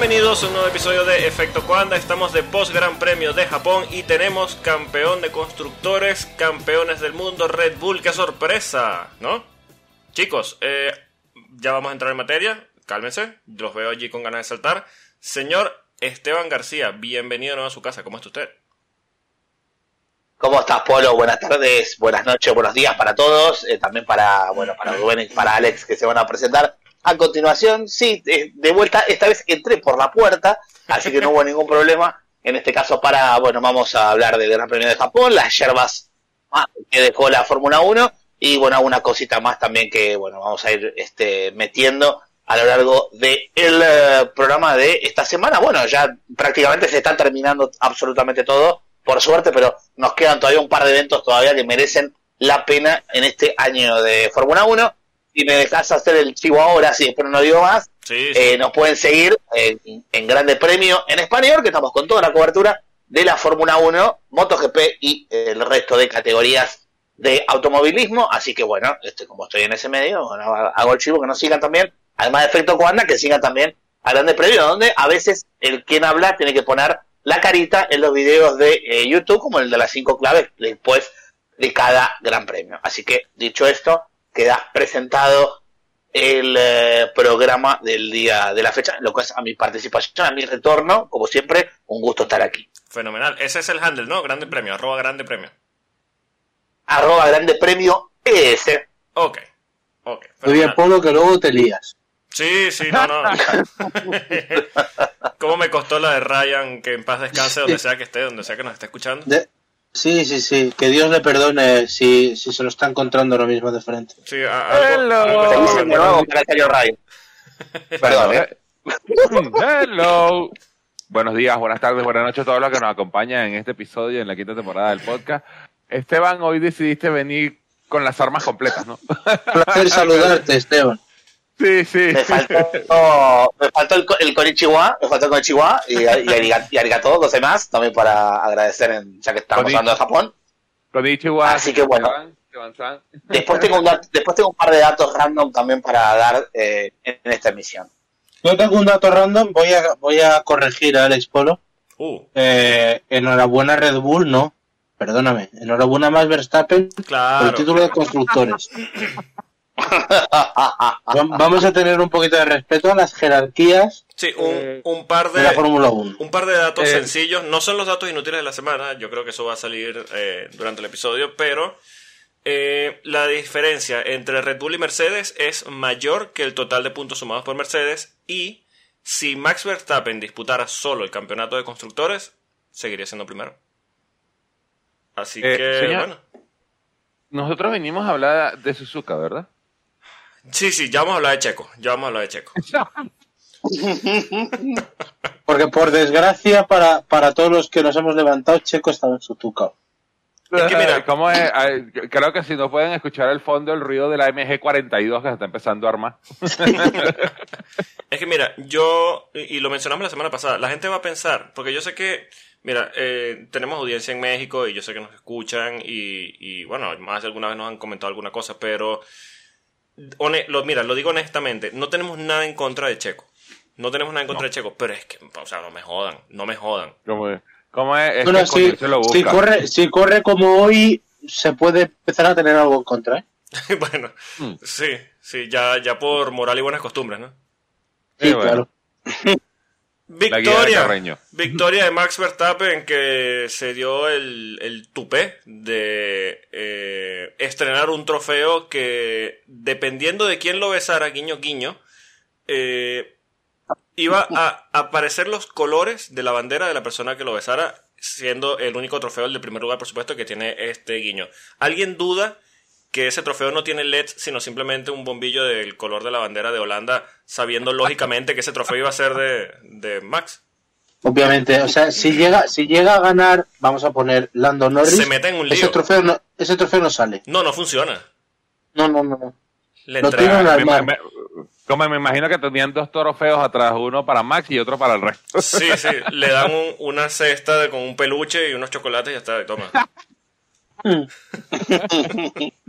Bienvenidos a un nuevo episodio de Efecto Cuanda. Estamos de post Gran Premio de Japón y tenemos campeón de constructores, campeones del mundo, Red Bull. ¡Qué sorpresa! ¿No? Chicos, eh, ya vamos a entrar en materia. Cálmense, los veo allí con ganas de saltar. Señor Esteban García, bienvenido a su casa. ¿Cómo está usted? ¿Cómo estás, Polo? Buenas tardes, buenas noches, buenos días para todos. Eh, también para, bueno, para Rubén y para Alex que se van a presentar. A continuación, sí, de, vuelta, esta vez entré por la puerta, así que no hubo ningún problema. En este caso, para, bueno, vamos a hablar del Gran Premio de Japón, las yerbas que dejó la Fórmula 1 y, bueno, alguna cosita más también que, bueno, vamos a ir este, metiendo a lo largo del eh, programa de esta semana. Bueno, ya prácticamente se está terminando absolutamente todo por suerte, pero nos quedan todavía un par de eventos todavía que merecen la pena en este año de Fórmula 1. Si me dejas hacer el chivo ahora, si después no digo más, eh, nos pueden seguir en, en, Grande Premio en español, que estamos con toda la cobertura de la Fórmula 1, MotoGP y el resto de categorías de automovilismo. Así que bueno, este, como estoy en ese medio, hago el chivo que nos sigan también, además de Efecto Coanda, que sigan también a Grande Premio, donde a veces el quien habla tiene que poner la carita en los videos de eh, YouTube, como el de las cinco claves después de cada gran premio. Así que, dicho esto, queda presentado el eh, programa del día de la fecha, lo que es a mi participación, a mi retorno, como siempre, un gusto estar aquí. Fenomenal. Ese es el handle, ¿no? Grande premio, arroba grande premio. Arroba grande premio ES. Ok. Ok. Muy bien, Polo, que luego te lías. Sí, sí, no, no. ¿Cómo me costó la de Ryan que en paz descanse donde sea que esté, donde sea que nos esté escuchando? Sí, sí, sí. Que Dios le perdone si, si se lo está encontrando ahora mismo de frente. Sí, algo, Hello. Perdón, ¿eh? Hello. Buenos días, buenas tardes, buenas noches a todos los que nos acompañan en este episodio, en la quinta temporada del podcast. Esteban, hoy decidiste venir con las armas completas, ¿no? Placer saludarte, Esteban. Sí, sí. Me faltó, me faltó el, el Konichiwa, me faltó el Konichiwa y, y, y arigato, los demás, también para agradecer, en, ya que estamos hablando de Japón. Konnichiwa. Así que bueno. Después tengo, un, después tengo un par de datos random también para dar eh, en esta emisión. Yo tengo un dato random, voy a, voy a corregir a Alex Polo. Uh. Eh, enhorabuena Red Bull, no. Perdóname. Enhorabuena más Verstappen claro. por el título de constructores. Vamos a tener un poquito de respeto a las jerarquías. Sí, un, eh, un par de, de la Fórmula 1. Un par de datos eh, sencillos. No son los datos inútiles de la semana. Yo creo que eso va a salir eh, durante el episodio. Pero eh, la diferencia entre Red Bull y Mercedes es mayor que el total de puntos sumados por Mercedes. Y si Max Verstappen disputara solo el campeonato de constructores, seguiría siendo primero. Así que, señor, bueno. Nosotros venimos a hablar de Suzuka, ¿verdad? Sí, sí, ya vamos a hablar de Checo. Ya vamos a hablar de Checo. Porque por desgracia, para, para todos los que nos hemos levantado, Checo estaba en Suzuka. Es que mira, ¿Cómo es? Creo que si no pueden escuchar el fondo el ruido de la MG42 que se está empezando a armar. es que mira, yo, y lo mencionamos la semana pasada, la gente va a pensar, porque yo sé que, mira, eh, tenemos audiencia en México y yo sé que nos escuchan y, y bueno, más de alguna vez nos han comentado alguna cosa, pero lo, mira, lo digo honestamente, no tenemos nada en contra de Checo. No tenemos nada en contra no. de Checo, pero es que, o sea, no me jodan, no me jodan. ¿Cómo es? ¿Cómo es? es bueno, que si, se lo busca. si, corre, si corre como hoy, se puede empezar a tener algo en contra, ¿eh? bueno, mm. sí, sí, ya, ya por moral y buenas costumbres, ¿no? Sí, bueno. claro. Victoria, victoria de Max Verstappen que se dio el, el tupé de eh, estrenar un trofeo que dependiendo de quién lo besara, guiño guiño, eh, iba a aparecer los colores de la bandera de la persona que lo besara, siendo el único trofeo, el de primer lugar, por supuesto, que tiene este guiño. ¿Alguien duda que ese trofeo no tiene LED, sino simplemente un bombillo del color de la bandera de Holanda, sabiendo lógicamente que ese trofeo iba a ser de, de Max? Obviamente, o sea, si llega, si llega a ganar, vamos a poner Lando Norris, se mete en un lío. Ese trofeo no, ese trofeo no sale. No, no funciona. No, no, no. Le Lo tiran al Me, mar. me, como me imagino que tenían dos trofeos atrás, uno para Max y otro para el resto. Sí, sí, le dan un, una cesta de, con un peluche y unos chocolates y ya está, toma.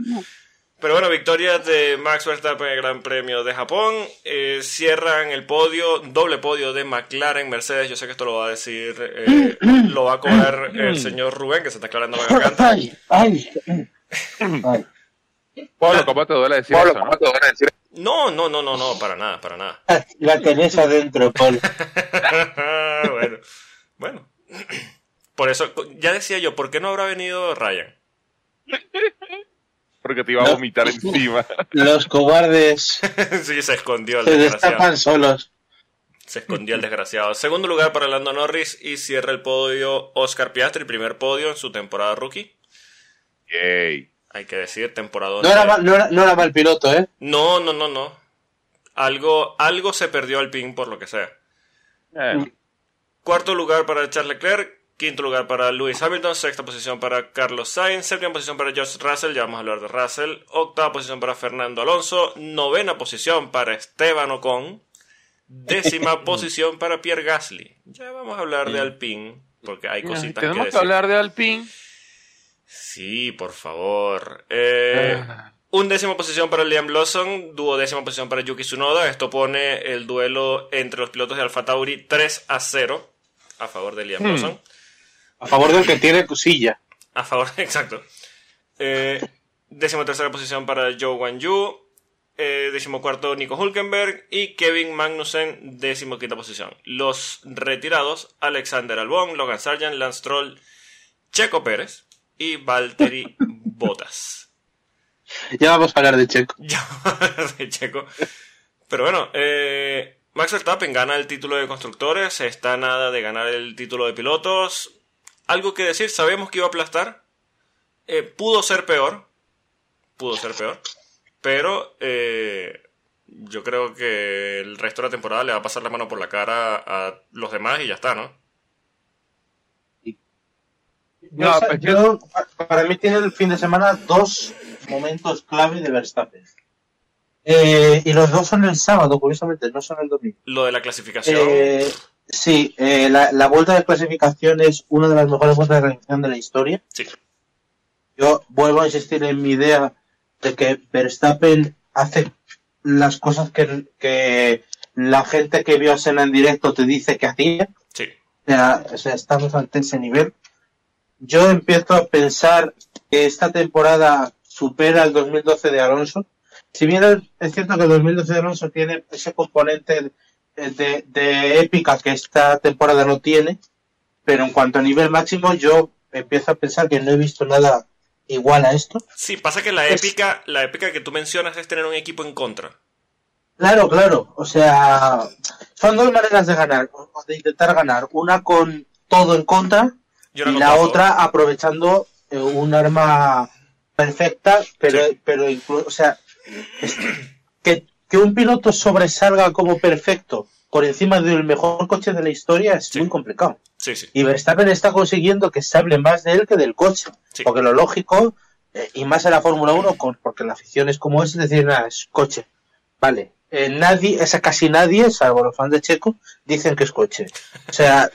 Pero bueno, victoria de Max Verstappen en el Gran Premio de Japón. Eh, cierran el podio, doble podio de McLaren, Mercedes. Yo sé que esto lo va a decir, eh, lo va a cobrar el señor Rubén, que se está aclarando la garganta. Ay, ay, ay. Pablo, ¿cómo te duele decir eso? ¿no? No, no, no, no, no, para nada, para nada. La tenés adentro, Paul. bueno, bueno. Por eso, ya decía yo, ¿por qué no habrá venido Ryan? Porque te iba a vomitar encima. Los cobardes sí, se escondió el se desgraciado. destapan solos. Se escondió el desgraciado. Segundo lugar para Lando Norris y cierra el podio Oscar Piastri, primer podio en su temporada rookie. Yay. Hay que decir, temporada No era, mal, no, era, no era mal piloto, ¿eh? No, no, no, no. Algo, algo se perdió al pin por lo que sea. Eh, Cuarto lugar para Charles Leclerc. Quinto lugar para Lewis Hamilton. Sexta posición para Carlos Sainz. Séptima posición para George Russell. Ya vamos a hablar de Russell. Octava posición para Fernando Alonso. Novena posición para Esteban Ocon. Décima posición para Pierre Gasly. Ya vamos a hablar de Alpine. Porque hay cositas que Tenemos que decir. hablar de Alpine. Sí, por favor. Eh, Ah. un décima posición para Liam Lawson, duodécima posición para Yuki Tsunoda. Esto pone el duelo entre los pilotos de Alfa Tauri 3 a 0 a favor de Liam Hmm. Lawson. A favor del que tiene cosilla. A favor, exacto. Eh, décima tercera posición para Joe Wan Yu. Eh, décimo cuarto Nico Hulkenberg. Y Kevin Magnussen, décimo quinta posición. Los retirados, Alexander Albon, Logan Sargent, Lance Stroll, Checo Pérez y Valtteri Bottas. Ya vamos a hablar de Checo. Ya de Checo. Pero bueno, eh, Max Verstappen gana el título de constructores, está a nada de ganar el título de pilotos. Algo que decir, sabemos que iba a aplastar. Eh, pudo ser peor. Pudo ser peor. Pero eh, yo creo que el resto de la temporada le va a pasar la mano por la cara a los demás y ya está, ¿no? No, Yo- pues yo- para mí tiene el fin de semana dos momentos clave de Verstappen. Eh, y los dos son el sábado, curiosamente, no son el domingo. Lo de la clasificación. Eh, sí, eh, la, la vuelta de clasificación es una de las mejores vueltas de clasificación de la historia. Sí. Yo vuelvo a insistir en mi idea de que Verstappen hace las cosas que, que la gente que vio a Senna en directo te dice que hacía. Sí. O sea, o sea, estamos ante ese nivel. Yo empiezo a pensar que esta temporada supera el 2012 de Alonso. Si bien es- es cierto que el 2012 de Alonso tiene ese componente de, de épica que esta temporada no tiene, pero en cuanto a nivel máximo, yo empiezo a pensar que no he visto nada igual a esto. Sí, pasa que la Es- épica, la épica que tú mencionas es tener un equipo en contra. Claro, claro. O sea, son dos maneras de ganar, o de intentar ganar. Una con todo en contra no y la otra aprovechando eh, un arma perfecta, pero, Sí. pero inclu- o sea, es- que, que un piloto sobresalga como perfecto por encima del mejor coche de la historia es Sí. muy complicado. Sí, sí. Y Verstappen está consiguiendo que se hable más de él que del coche. Porque lo lógico, eh, y más en la Fórmula 1, con- porque la afición es como es, es decir, nada, es coche. Vale. Eh, nadie, es casi nadie, salvo los fans de Checo, dicen que es coche. O sea,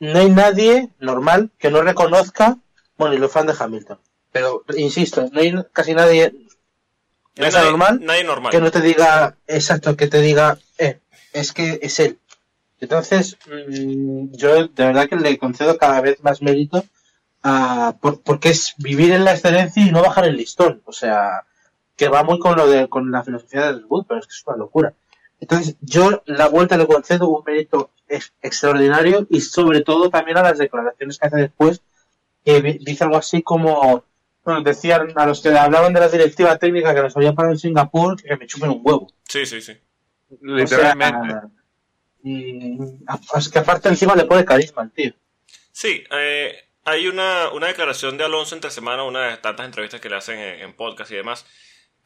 no hay nadie normal que no reconozca, bueno, y los fans de Hamilton. Pero, insisto, no hay casi nadie No hay ¿Es nadie, normal? nadie normal. que no te diga, exacto, que te diga, eh, es que es él. Entonces, mm, yo de verdad que le concedo cada vez más mérito a, por- porque es vivir en la excelencia y no bajar el listón. O sea, que va muy con lo de, con la filosofía de Red Bull, pero es que es una locura. Entonces, yo la vuelta le concedo un mérito ex- extraordinario y sobre todo también a las declaraciones que hace después, que dice algo así como, bueno, decían a los que hablaban de la directiva técnica que nos había parado en Singapur que me chupen un huevo. Sí, sí, sí. Literalmente. O sea, y es que aparte encima le pone carisma al tío. Sí, eh, hay una, una declaración de Alonso entre semana, una de tantas entrevistas que le hacen en, en podcast y demás,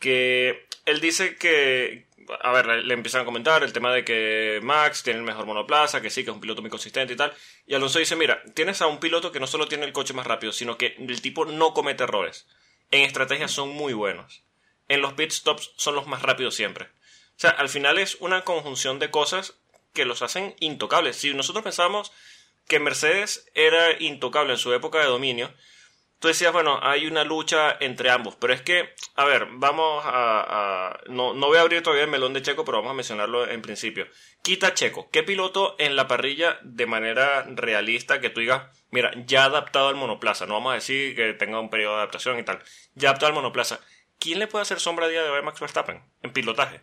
que él dice que, a ver, le, empiezan a comentar el tema de que Max tiene el mejor monoplaza, que sí, que es un piloto muy consistente y tal, y Alonso dice, mira, tienes a un piloto que no solo tiene el coche más rápido, sino que el tipo no comete errores. En estrategia son muy buenos. En los pit stops son los más rápidos siempre. O sea, al final es una conjunción de cosas que los hacen intocables. Si nosotros pensamos que Mercedes era intocable en su época de dominio, tú decías, bueno, hay una lucha entre ambos, pero es que, a ver, vamos a... no, no, voy a abrir todavía el melón de Checo, pero vamos a mencionarlo en principio. Quita Checo, ¿qué piloto en la parrilla de manera realista que tú digas, mira, ya adaptado al monoplaza, no vamos a decir que tenga un periodo de adaptación y tal, ya adaptado al monoplaza, ¿quién le puede hacer sombra a día de hoy a Max Verstappen en pilotaje?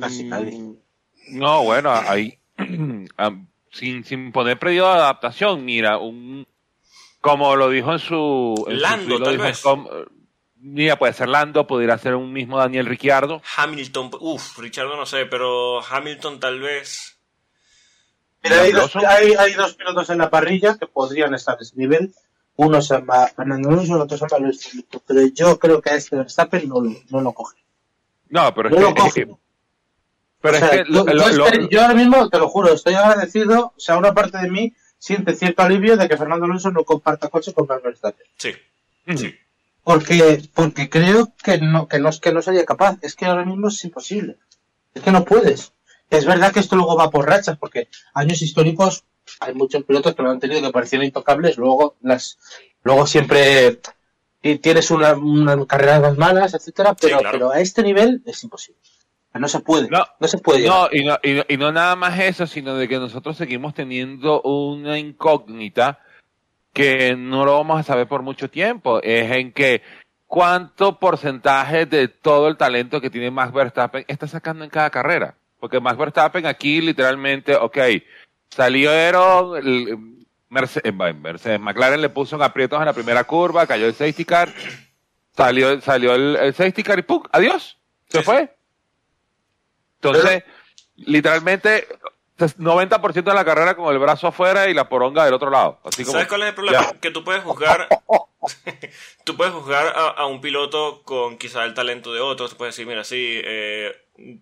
Casi nadie. No, bueno, ahí, sin, sin poner periodo de adaptación, mira, un como lo dijo en su. Lando, tal vez. mira, puede ser Lando, podría ser un mismo Daniel Ricciardo. Hamilton, uff, Ricciardo no sé, pero Hamilton tal vez. Mira, hay, dos, hay, dos, pilotos en la parrilla que podrían estar a ese nivel. Uno se llama Fernando Alonso, el otro se llama Luis Pero yo creo que a este Verstappen no, no lo coge. No, pero es que. pero es que yo ahora mismo, te lo juro, estoy agradecido. O sea, una parte de mí siente cierto alivio de que Fernando Alonso no comparta coche con Max Verstappen. Sí, sí. Porque, porque creo que no, que no es que no sería capaz, es que ahora mismo es imposible. Es que no puedes. Es verdad que esto luego va por rachas, porque años históricos hay muchos pilotos que lo han tenido que parecían intocables, luego las, luego siempre tienes una, una carrera más malas, etcétera, pero, pero a este nivel es imposible. No se puede. No, se puede. No y, no, y no, nada más eso, sino de que nosotros seguimos teniendo una incógnita que no lo vamos a saber por mucho tiempo. Es en que cuánto porcentaje de todo el talento que tiene Max Verstappen está sacando en cada carrera. Porque Max Verstappen aquí literalmente, ok, salieron, Mercedes, Mercedes McLaren le puso en aprietos en la primera curva, cayó el safety car, salió, salió el, el safety car y ¡pum! ¡Adiós! Se fue. Entonces, literalmente, 90% de la carrera con el brazo afuera y la poronga del otro lado. Así como, ¿Sabes cuál es el problema? Que tú puedes juzgar, tú puedes juzgar a, un piloto con quizá el talento de otro. Tú puedes decir, mira, sí, eh,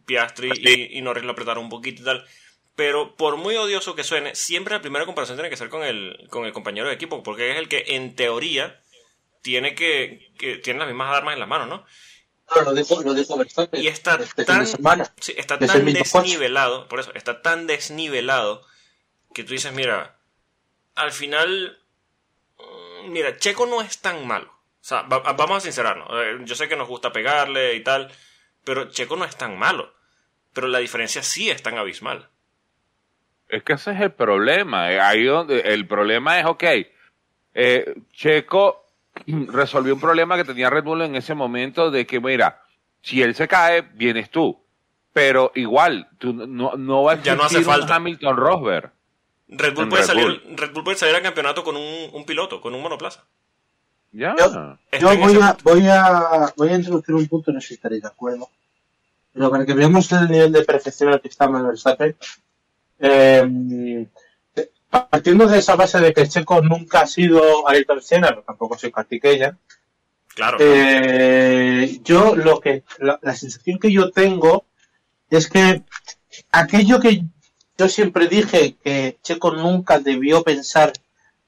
Piastri y, y, Norris lo apretaron un poquito y tal. Pero por muy odioso que suene, siempre la primera comparación tiene que ser con el, con el compañero de equipo, porque es el que en teoría tiene que, que tiene las mismas armas en las manos, ¿no? Lo dijo, lo Y está este tan, está tan desnivelado, por eso, está tan desnivelado que tú dices, mira, al final, mm, mira, Checo no es tan malo. O sea, vamos a sincerarnos. Eh, yo sé que nos gusta pegarle y tal, pero Checo no es tan malo. Pero la diferencia sí es tan abismal. Es que ese es el problema. Eh, ahí donde el problema es, ok, eh, Checo resolvió un problema que tenía Red Bull en ese momento de que, mira, si él se cae, vienes tú. Pero igual, tú no, no va a ya no hace falta. Hamilton Rosberg. Red Bull, puede salir, Red Bull puede salir al campeonato con un, un piloto, con un monoplaza. Ya. Yo, voy, a, voy, a, voy a introducir un punto, no sé si estaréis de acuerdo. Pero para que veamos el nivel de perfección al que está Manuel Verstappen, eh, partiendo de esa base de que Checo nunca ha sido Ayrton Senna, pero tampoco soy Kartikeya, claro. Eh, yo lo que, la, sensación que yo tengo es que aquello que yo siempre dije que Checo nunca debió pensar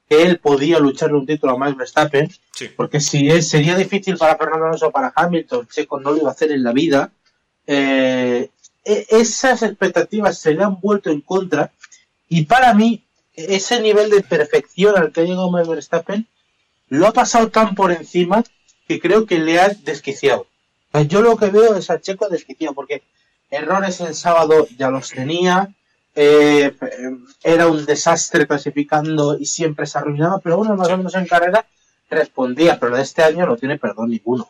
que él podía luchar un título a Max Verstappen, porque si es, sería difícil para Fernando Alonso o para Hamilton, Checo no lo iba a hacer en la vida, eh, e, esas expectativas se le han vuelto en contra y para mí ese nivel de perfección al que ha llegado Max Verstappen lo ha pasado tan por encima que creo que le ha desquiciado. yo lo que veo es a Checo desquiciado, porque errores el sábado ya los tenía, eh, era un desastre clasificando y siempre se arruinaba, pero bueno, más o menos en carrera respondía, pero de este año no tiene perdón ninguno.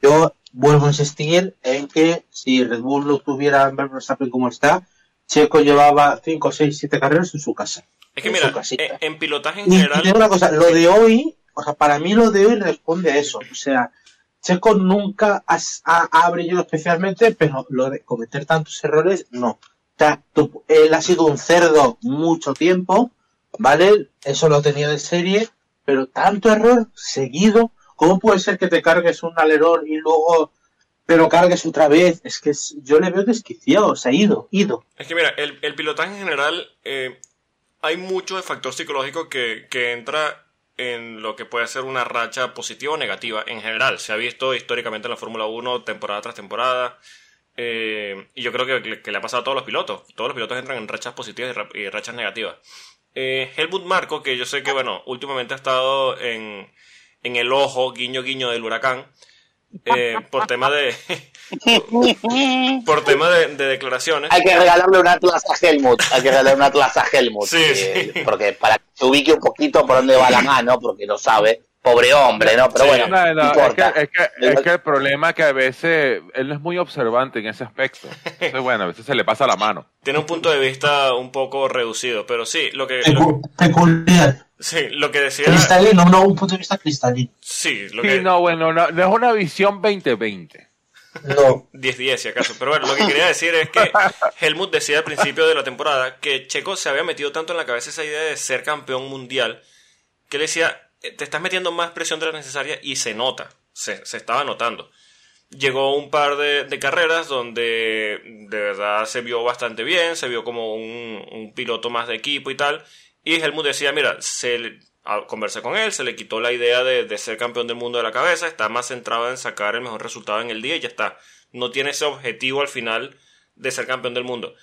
Yo vuelvo a insistir en que si Red Bull no tuviera Verstappen como está, Checo llevaba 5, 6, 7 carreras en su casa. Es que mira, en, pilotaje en general. Y una cosa, lo de hoy, o sea, para mí lo de hoy responde a eso. O sea, Checo nunca ha, brillado especialmente, pero lo de cometer tantos errores, no. Él ha sido un cerdo mucho tiempo, ¿vale? Eso lo ha tenido de serie, pero tanto error seguido, ¿cómo puede ser que te cargues un alerón y luego pero cargues otra vez? Es que yo le veo desquiciado, o sea, ido, ido. Es que mira, el, el pilotaje en general eh, hay mucho de factor psicológico que, entra en lo que puede ser una racha positiva o negativa en general. Se ha visto históricamente en la Fórmula 1 temporada tras temporada. Eh, y yo creo que, le ha pasado a todos los pilotos. Todos los pilotos entran en rachas positivas y, rachas negativas. Eh, Helmut Marco, que yo sé que, bueno, últimamente ha estado en, en el ojo, guiño guiño del huracán, eh, por tema de por tema de, declaraciones. Hay que regalarle una atlas a Helmut, hay que regalarle una atlas a Helmut, eh, porque para que se ubique un poquito por dónde va la mano, porque lo sabe, pobre hombre, ¿no? Pero bueno, no, importa. Es, que, es, que, el problema es que a veces él no es muy observante en ese aspecto. Entonces, bueno, a veces se le pasa la mano. Tiene un punto de vista un poco reducido, pero sí, lo que... Peculiar. Sí, lo que decía... Cristalino, no, un punto de vista cristalino. Sí, lo que... Sí, no, bueno, no, no es una visión 2020. No. 10-10 si acaso. Pero bueno, lo que quería decir es que Helmut decía al principio de la temporada que Checo se había metido tanto en la cabeza esa idea de ser campeón mundial que le decía, te estás metiendo más presión de la necesaria y se nota, se, estaba notando. Llegó un par de, carreras donde de verdad se vio bastante bien, se vio como un, piloto más de equipo y tal. Y Helmut decía, mira, se conversé con él, se le quitó la idea de, de, ser campeón del mundo de la cabeza, está más centrado en sacar el mejor resultado en el día y ya está. No tiene ese objetivo al final de ser campeón del mundo.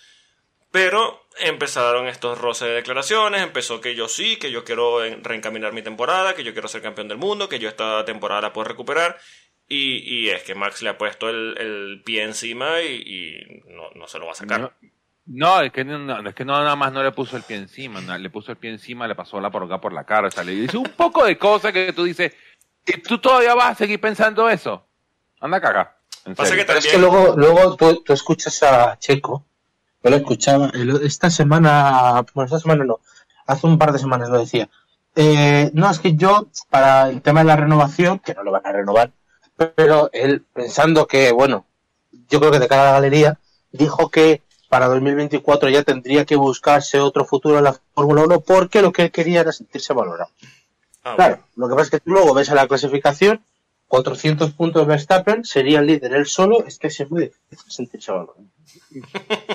Pero empezaron estos roces de declaraciones, empezó que yo sí, que yo quiero reencaminar mi temporada, que yo quiero ser campeón del mundo, que yo esta temporada la puedo recuperar. Y, es que Max le ha puesto el, pie encima y, no, se lo va a sacar. No, es que no, es que no nada más no le puso el pie encima, le puso el pie encima, le pasó la porga por la cara, o sea, le dice un poco de cosas que tú dices, ¿y tú todavía vas a seguir pensando eso? Anda caga. Es que luego, luego tú, tú escuchas a Checo yo lo escuchaba. Esta semana, bueno, esta semana no, hace un par de semanas lo decía. Eh, no, es que yo, para el tema de la renovación, que no lo van a renovar, pero él, pensando que, bueno, yo creo que de cara a la galería, dijo que para 2024 ya tendría que buscarse otro futuro en la Fórmula 1 porque lo que él quería era sentirse valorado. Ah, claro, lo que pasa es que tú luego ves a la clasificación, 400 puntos Verstappen, sería el líder él solo, es que es muy difícil sentirse valorado.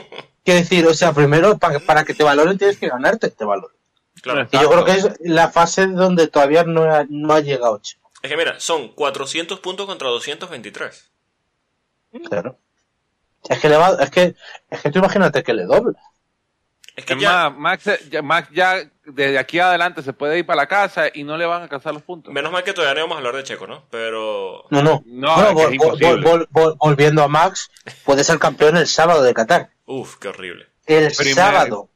Quiero decir, o sea, primero para, que te valoren tienes que ganarte este valor. Claro, y yo creo que es la fase donde todavía no ha, no ha llegado Es que mira, son 400 puntos contra 223. Claro. Es que, le va, es que, es que tú imagínate que le dobla. Es que ya, Max, ya, Max ya desde aquí adelante se puede ir para la casa y no le van a alcanzar los puntos. Menos mal que todavía no vamos a hablar de Checo, ¿no? Pero... No, no. no, volviendo a Max, puede ser campeón el sábado de Qatar. Uf, qué horrible. El sábado.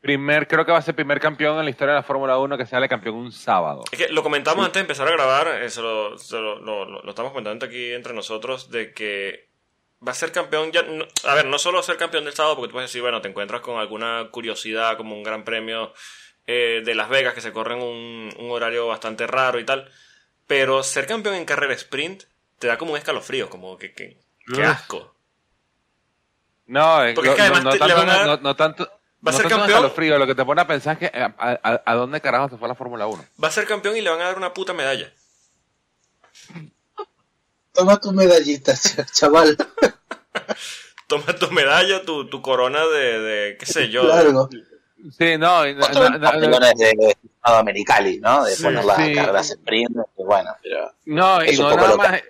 Primer, creo que va a ser primer campeón en la historia de la Fórmula 1 que sale campeón un sábado. Es que lo comentamos antes de empezar a grabar, eso lo, lo, estamos comentando aquí entre nosotros, de que va a ser campeón ya. a ver, no solo ser campeón del sábado, porque tú puedes decir, bueno, te encuentras con alguna curiosidad, como un gran premio eh, de Las Vegas que se corre en un, un, horario bastante raro y tal. Pero ser campeón en carrera sprint te da como un escalofrío, como que, que, asco. No, Porque es que además no, tanto, no, tanto. Va a ser campeón. Frío, lo que te pone a pensar es que a, dónde carajo se fue la Fórmula 1. Va a ser campeón y le van a dar una puta medalla. Toma tu medallita, chaval. Toma tu medalla, tu, tu corona de, de, qué sé yo. Claro. Sí, no. no, no, no de Americali, ¿no? De poner las carreras sprint, bueno, pero. No, y no nada más.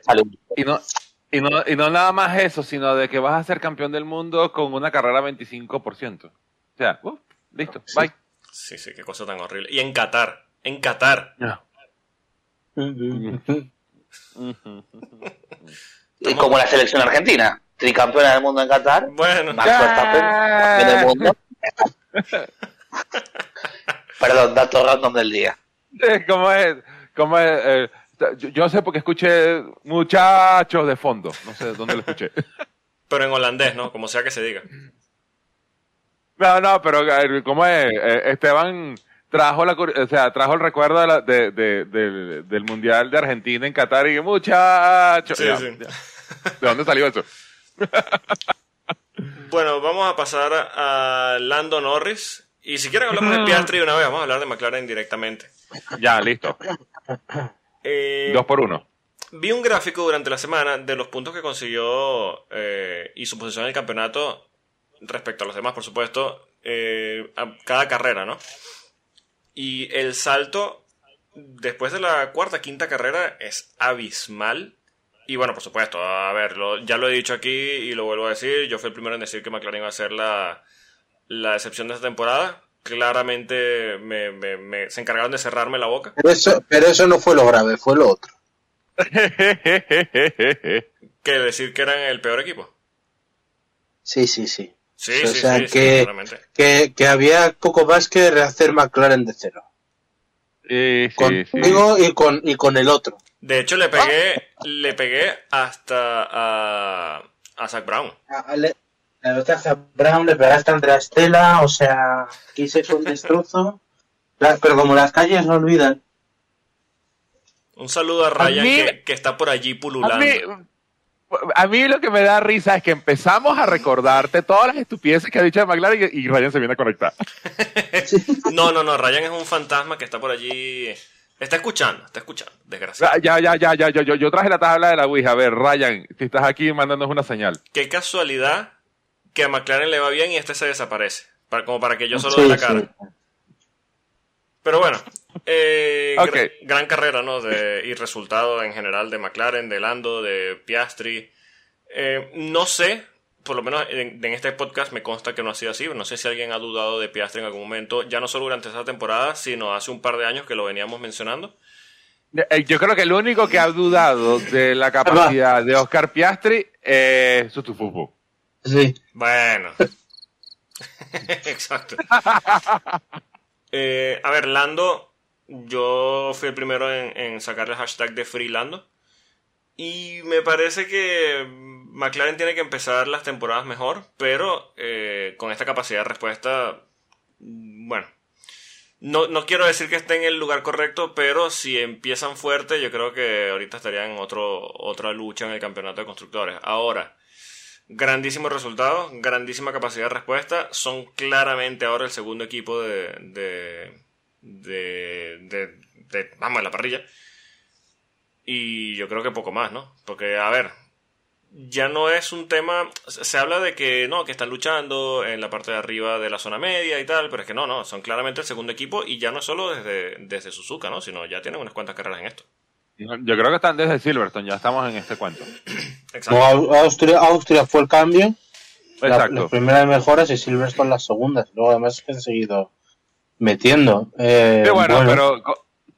Y no, y no, y no nada más eso, sino de que vas a ser campeón del mundo con una carrera 25%. O sea, uh, listo, bye. Sí, sí, qué cosa tan horrible. Y en Qatar, en Qatar. y como la selección argentina, tricampeona del mundo en Qatar. Bueno, Max Verstappen, del mundo. Perdón, dato random del día. ¿Cómo es? ¿Cómo es? Eh, yo, sé porque escuché muchachos de fondo. No sé dónde lo escuché. Pero en holandés, ¿no? Como sea que se diga. No, no, pero ¿cómo es? Eh, Esteban trajo la o sea, trajo el recuerdo de del Mundial de Argentina en Qatar y muchachos. Sí, sí. ¿De dónde salió eso? bueno, vamos a pasar a Lando Norris. Y si quieren hablamos de Piastri una vez, vamos a hablar de McLaren directamente. Ya, listo. Eh, Dos por uno. Vi un gráfico durante la semana de los puntos que consiguió eh, y su posición en el campeonato respecto a los demás, por supuesto, eh, a cada carrera, ¿no? Y el salto después de la cuarta, quinta carrera es abismal. Y bueno, por supuesto, a ver, ya lo he dicho aquí y lo vuelvo a decir, yo fui el primero en decir que McLaren iba a ser la, la excepción de esta temporada, claramente me, se encargaron de cerrarme la boca. Pero eso, pero eso no fue lo grave, fue lo otro. que decir que eran el peor equipo. Sí, sí, sí. Sí, o sí, sea, sí, que, que, había poco más que rehacer McLaren de cero. Sí, Contigo y con, y con el otro. De hecho, le pegué, le pegué hasta a, a Zach Brown. A, le, a Zach Brown, le pegaste a Andrea Estela, o sea, quise un destrozo. pero como las calles no olvidan. Un saludo a Ryan que, que, está por allí pululando a mí lo que me da risa es que empezamos a recordarte todas las estupideces que ha dicho de McLaren y, Ryan se viene a conectar. no, no, no, Ryan es un fantasma que está por allí. Está escuchando, está escuchando, desgraciado. Ya, ya, ya, ya, yo, yo, yo traje la tabla de la Ouija. A ver, Ryan, si estás aquí, mándanos una señal. Qué casualidad que a McLaren le va bien y este se desaparece. Para, como para que yo solo dé la cara. Pero bueno, eh, gran, carrera, ¿no? De, y resultado en general de McLaren, de Lando, de Piastri. Eh, no sé, por lo menos en, este podcast me consta que no ha sido así. No sé si alguien ha dudado de Piastri en algún momento, ya no solo durante esta temporada, sino hace un par de años que lo veníamos mencionando. Eh, yo creo que el único que ha dudado de la capacidad de Oscar Piastri es Sutufufu. Sí. Bueno. Exacto. Eh, a ver, Lando, yo fui el primero en, sacar el hashtag de FreeLando. Y me parece que McLaren tiene que empezar las temporadas mejor, pero eh, con esta capacidad de respuesta, bueno, no, no, quiero decir que esté en el lugar correcto, pero si empiezan fuerte, yo creo que ahorita estarían en otro, otra lucha en el campeonato de constructores. Ahora, Grandísimo resultado, grandísima capacidad de respuesta. Son claramente ahora el segundo equipo de, de, de, de, vamos, en la parrilla. Y yo creo que poco más, ¿no? Porque, a ver, ya no es un tema. Se habla de que no, que están luchando en la parte de arriba de la zona media y tal, pero es que no, no, son claramente el segundo equipo y ya no solo desde, desde Suzuka, ¿no? Sino ya tienen unas cuantas carreras en esto. Yo creo que están desde Silverstone, ya estamos en este cuento. Austria, Austria fue el cambio. Exacto. las primeras mejoras y Silverstone las segundas. Luego además es que han seguido metiendo. Eh, bueno, pero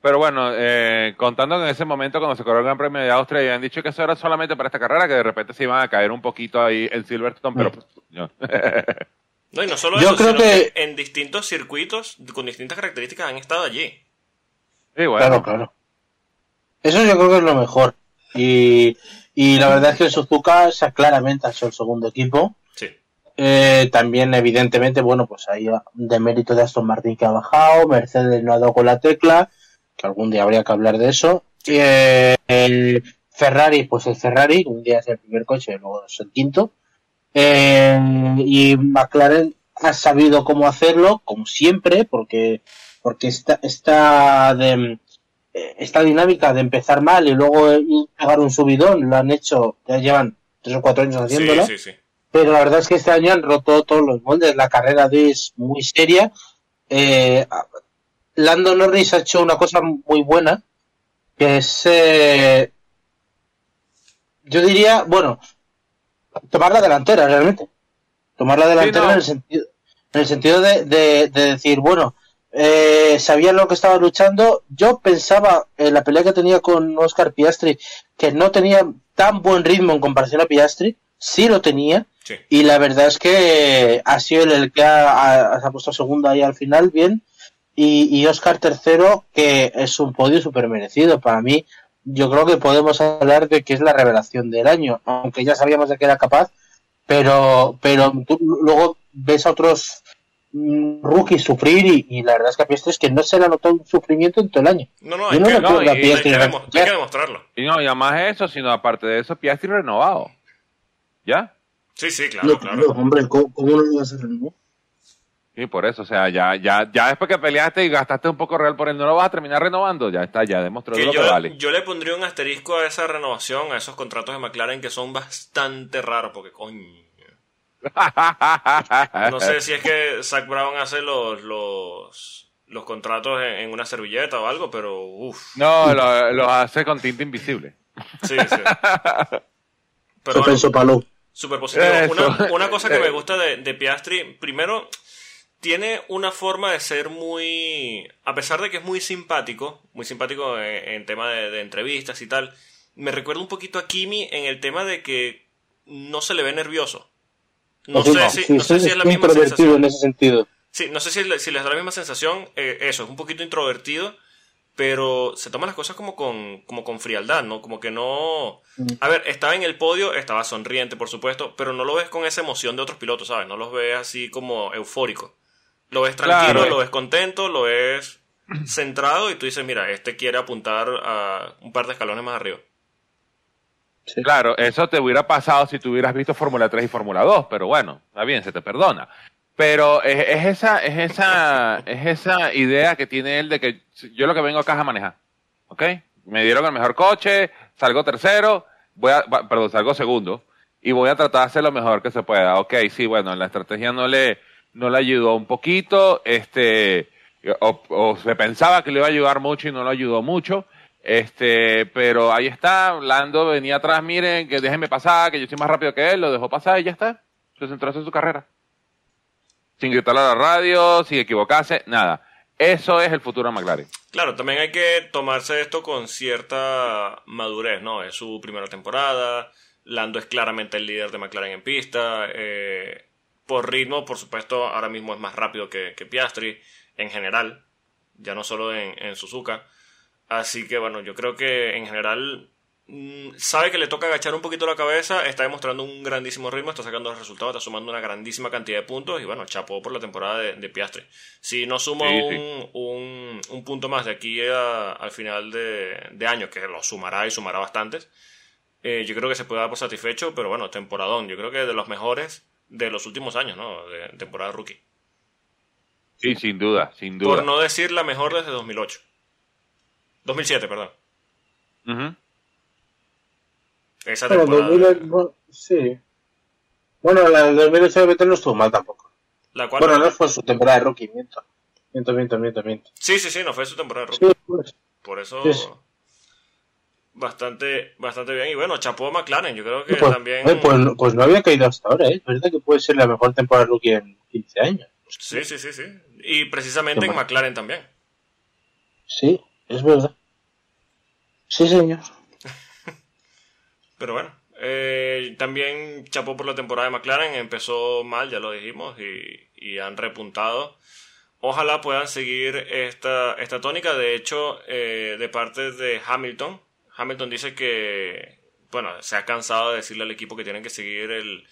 pero bueno, eh, contando que en ese momento cuando se corrió el Gran Premio de Austria habían dicho que eso era solamente para esta carrera, que de repente se iban a caer un poquito ahí en Silverstone, pero... no. no, y no solo eso, sino que... en distintos circuitos con distintas características han estado allí. Sí, bueno. Claro, claro. Eso yo creo que es lo mejor. Y, y la verdad es que el Suzuka se claramente ha sido el segundo equipo. Sí. Eh, también, evidentemente, bueno, pues hay de mérito de Aston Martin que ha bajado, Mercedes no ha dado con la tecla, que algún día habría que hablar de eso. Y, eh, el Ferrari, pues el Ferrari, un día es el primer coche, luego es el quinto. Eh, y McLaren ha sabido cómo hacerlo, como siempre, porque, porque está, está de, esta dinámica de empezar mal y luego pegar un subidón lo han hecho, ya llevan tres o cuatro años haciéndolo. Pero la verdad es que este año han roto todos los moldes. La carrera de es muy seria. Eh, Lando Norris ha hecho una cosa muy buena, que es, eh, yo diría, bueno, tomar la delantera realmente. Tomar la delantera en el sentido, en el sentido de, de decir, bueno, eh, sabía lo que estaba luchando. Yo pensaba en la pelea que tenía con Oscar Piastri que no tenía tan buen ritmo en comparación a Piastri. Sí lo tenía. Y la verdad es que ha sido el que ha, puesto segundo ahí al final, bien. Y, Oscar tercero, que es un podio súper merecido. Para mí, yo creo que podemos hablar de que es la revelación del año, aunque ya sabíamos de que era capaz. Pero, pero luego ves a otros rookie sufrir y, la verdad es que a Piastri es que no se le notó un sufrimiento en todo el año. No, no, hay, que, demostrarlo. Y no, y además eso, sino aparte de eso, Piastri renovado. ¿Ya? Sí, sí, claro, claro. hombre, ¿cómo, no lo vas a renovar? Sí, por eso, o sea, ya, ya, ya después que peleaste y gastaste un poco real por él, no lo vas a terminar renovando, ya está, ya demostró lo yo, que vale. Yo le pondría un asterisco a esa renovación, a esos contratos de McLaren que son bastante raros, porque coño no sé si es que Zach Brown hace los, los, los contratos en, una servilleta o algo, pero uff. No, lo, hace con tinta invisible. Sí, sí. Pero super positivo. Una, una, cosa que me gusta de, de Piastri, primero, tiene una forma de ser muy, a pesar de que es muy simpático, muy simpático en, tema de, entrevistas y tal, me recuerda un poquito a Kimi en el tema de que no se le ve nervioso. No, sé, si, no sé si es la misma sensación. en ese sentido. Sí, no sé si, si les da la misma sensación, eh, eso, es un poquito introvertido, pero se toma las cosas como con, como con frialdad, ¿no? Como que no... Mm. A ver, estaba en el podio, estaba sonriente, por supuesto, pero no lo ves con esa emoción de otros pilotos, ¿sabes? No los ves así como eufórico. Lo ves tranquilo, lo ves contento, lo ves centrado y tú dices, mira, este quiere apuntar a un par de escalones más arriba. Claro, eso te hubiera pasado si tú hubieras visto Fórmula 3 y Fórmula 2, pero bueno, está bien, se te perdona. Pero es, esa, es esa, es esa idea que tiene él de que yo lo que vengo acá es a manejar. ¿Ok? Me dieron el mejor coche, salgo tercero, voy a, perdón, salgo segundo, y voy a tratar de hacer lo mejor que se pueda. Ok, sí, bueno, la estrategia no le, no le ayudó un poquito, este, o, se pensaba que le iba a ayudar mucho y no lo ayudó mucho. Este, pero ahí está, Lando venía atrás, miren, que déjenme pasar, que yo soy más rápido que él, lo dejó pasar y ya está. Se centró en su carrera. Sin gritarle a la radio, sin equivocarse, nada. Eso es el futuro de McLaren. Claro, también hay que tomarse esto con cierta madurez, ¿no? Es su primera temporada, Lando es claramente el líder de McLaren en pista, eh, por ritmo, por supuesto, ahora mismo es más rápido que, Piastri en general, ya no solo en, Suzuka. Así que bueno, yo creo que en general mm, sabe que le toca agachar un poquito la cabeza, está demostrando un grandísimo ritmo, está sacando los resultados, está sumando una grandísima cantidad de puntos y bueno, chapó por la temporada de, Piastri. Si no suma un, un, punto más de aquí al final de, año, que lo sumará y sumará bastantes, eh, yo creo que se puede dar por satisfecho, pero bueno, temporadón, yo creo que de los mejores de los últimos años, ¿no? De temporada rookie. Sí, sin duda, sin duda. Por no decir la mejor desde 2008. 2007, perdón. Esa temporada. sí. Bueno, la del 2008 no estuvo mal tampoco. ¿La cual bueno, no fue su temporada de rookie, miento. Miento, miento, miento, miento. Sí, sí, sí, no fue su temporada de rookie. Sí, pues. Por eso bastante, bastante bien. Y bueno, chapó a McLaren, yo creo que pues, también. Pues, pues, no había caído hasta ahora, ¿eh? Es verdad que puede ser la mejor temporada rookie en 15 años. Sí, sí, sí, sí. Y precisamente en McLaren también. Sí, es verdad. Sí, señor. Pero bueno, eh, también chapó por la temporada de McLaren, empezó mal, ya lo dijimos, y, y han repuntado. Ojalá puedan seguir esta, esta tónica. De hecho, eh, de parte de Hamilton, Hamilton dice que, bueno, se ha cansado de decirle al equipo que tienen que seguir el,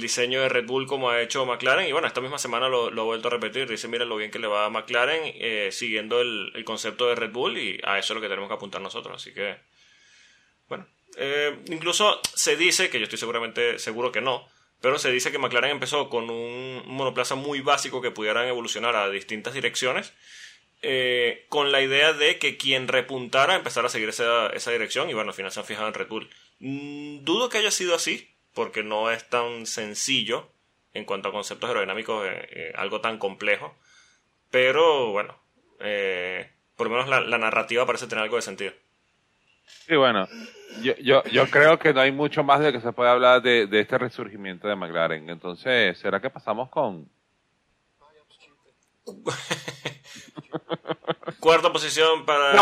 diseño de Red Bull como ha hecho McLaren. Y bueno, esta misma semana lo, lo ha vuelto a repetir. Dice, mira lo bien que le va a McLaren eh, siguiendo el, concepto de Red Bull y a eso es lo que tenemos que apuntar nosotros. Así que, bueno, eh, incluso se dice, que yo estoy seguramente seguro que no, pero se dice que McLaren empezó con un monoplaza muy básico que pudieran evolucionar a distintas direcciones, eh, con la idea de que quien repuntara empezara a seguir esa, dirección, y bueno, al final se han fijado en Red Bull. Mm, dudo que haya sido así, porque no es tan sencillo en cuanto a conceptos aerodinámicos, eh, eh, algo tan complejo, pero bueno, por lo menos la narrativa parece tener algo de sentido. Sí, bueno, yo, yo, yo creo que no hay mucho más de que se puede hablar de, de este resurgimiento de McLaren. Entonces, ¿será que pasamos con... Cuarta posición para...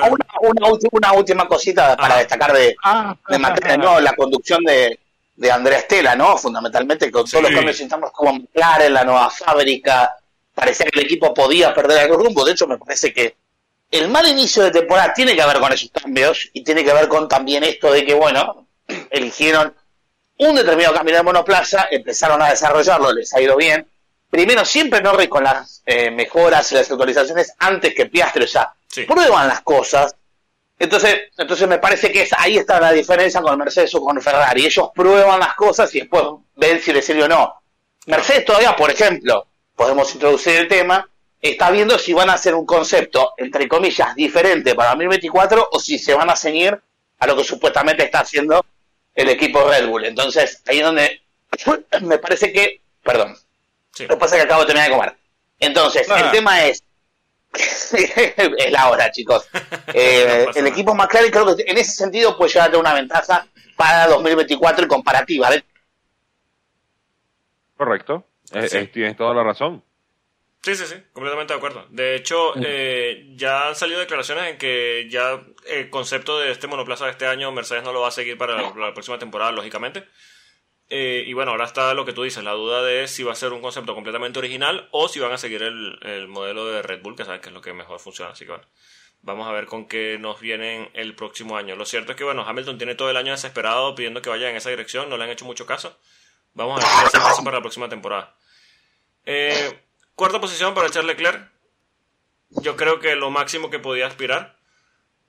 una, última, cosita para ah. destacar de, ah. de McLaren, ¿no? La conducción de, de Andrea Estela, ¿no? Fundamentalmente con todos los cambios internos como McLaren, la nueva fábrica, parecía que el equipo podía perder algún rumbo. De hecho, me parece que el mal inicio de temporada tiene que ver con esos cambios y tiene que ver con también esto de que, bueno, eligieron un determinado camino de monoplaza, empezaron a desarrollarlo, les ha ido bien. Primero, siempre Norris con las eh, mejoras y las actualizaciones antes que Piastri, o sea, prueban las cosas. Entonces, entonces me parece que ahí está la diferencia con Mercedes o con Ferrari. Ellos prueban las cosas y después ven si les sirve o no. Mercedes todavía, por ejemplo, podemos introducir el tema, está viendo si van a hacer un concepto, entre comillas, diferente para 2024 o si se van a ceñir a lo que supuestamente está haciendo el equipo Red Bull. Entonces, ahí es donde me parece que, perdón, lo que pasa es que acabo de terminar de comer. Entonces, el tema es, es la hora, chicos. Eh, el equipo McLaren creo que en ese sentido puede llegar a tener una ventaja para 2024 y comparativa. Correcto, tienes toda la razón. Sí, sí, sí, completamente de acuerdo. De hecho, eh, ya han salido declaraciones en que ya el concepto de este monoplaza de este año Mercedes no lo va a seguir para la, próxima temporada, lógicamente. Eh, y bueno, ahora está lo que tú dices, la duda de si va a ser un concepto completamente original o si van a seguir el, el modelo de Red Bull, que saben que es lo que mejor funciona. Así que bueno, vamos a ver con qué nos vienen el próximo año. Lo cierto es que bueno, Hamilton tiene todo el año desesperado pidiendo que vaya en esa dirección, no le han hecho mucho caso. Vamos a ver qué pasa para la próxima temporada. Eh, Cuarta posición para Charles Leclerc. Yo creo que lo máximo que podía aspirar.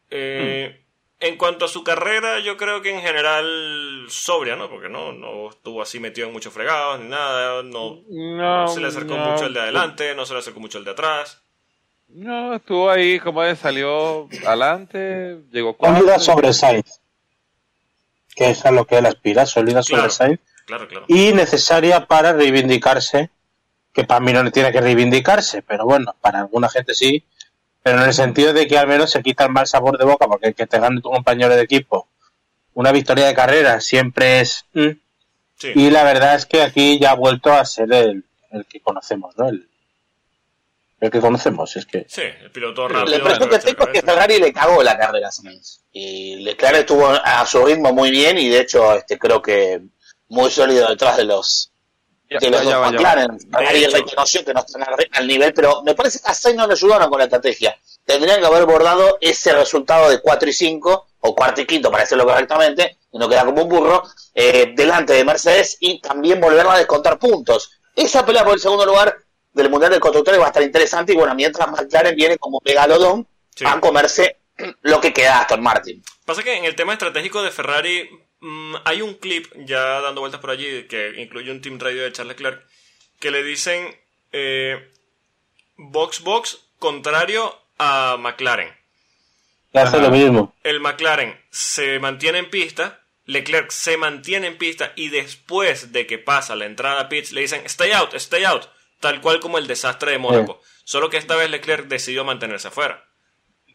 Eh, en cuanto a su carrera, yo creo que en general sobria, ¿no? Porque no, no estuvo así metido en muchos fregados ni nada. No, se le acercó mucho el de adelante, no se le acercó mucho el de atrás. No, estuvo ahí, como salió adelante, llegó Sólida sobre Sainz. Que es a lo que él aspira, sólida sobre Sainz. Claro, claro. Y necesaria para reivindicarse que para mí no le tiene que reivindicarse, pero bueno, para alguna gente sí, pero en el sentido de que al menos se quita el mal sabor de boca, porque que te gane tu compañero de equipo una victoria de carrera siempre es... Y la verdad es que aquí ya ha vuelto a ser el, el que conocemos, ¿no? El, el que conocemos, es que... Sí, el piloto rápido. Que tengo es que Ferrari le cagó la carrera a Y Leclerc estuvo a su ritmo muy bien y de hecho este creo que muy sólido detrás de los de los dos McLaren. Ahí reconoció que no están al nivel, pero me parece que a Sainz no le ayudaron con la estrategia. Tendrían que haber bordado ese resultado de 4 y 5, o cuarto y quinto, para decirlo correctamente, y no queda como un burro, eh, delante de Mercedes y también volverla a descontar puntos. Esa pelea por el segundo lugar del Mundial de Constructores va a estar interesante y bueno, mientras McLaren viene como megalodón a comerse lo que queda Aston Martin. Pasa que en el tema estratégico de Ferrari Mm, hay un clip ya dando vueltas por allí que incluye un team radio de Charles Leclerc que le dicen eh, box box contrario a McLaren. Hace lo mismo. El McLaren se mantiene en pista, Leclerc se mantiene en pista y después de que pasa la entrada a pits le dicen stay out, stay out, tal cual como el desastre de Mónaco. Solo que esta vez Leclerc decidió mantenerse afuera.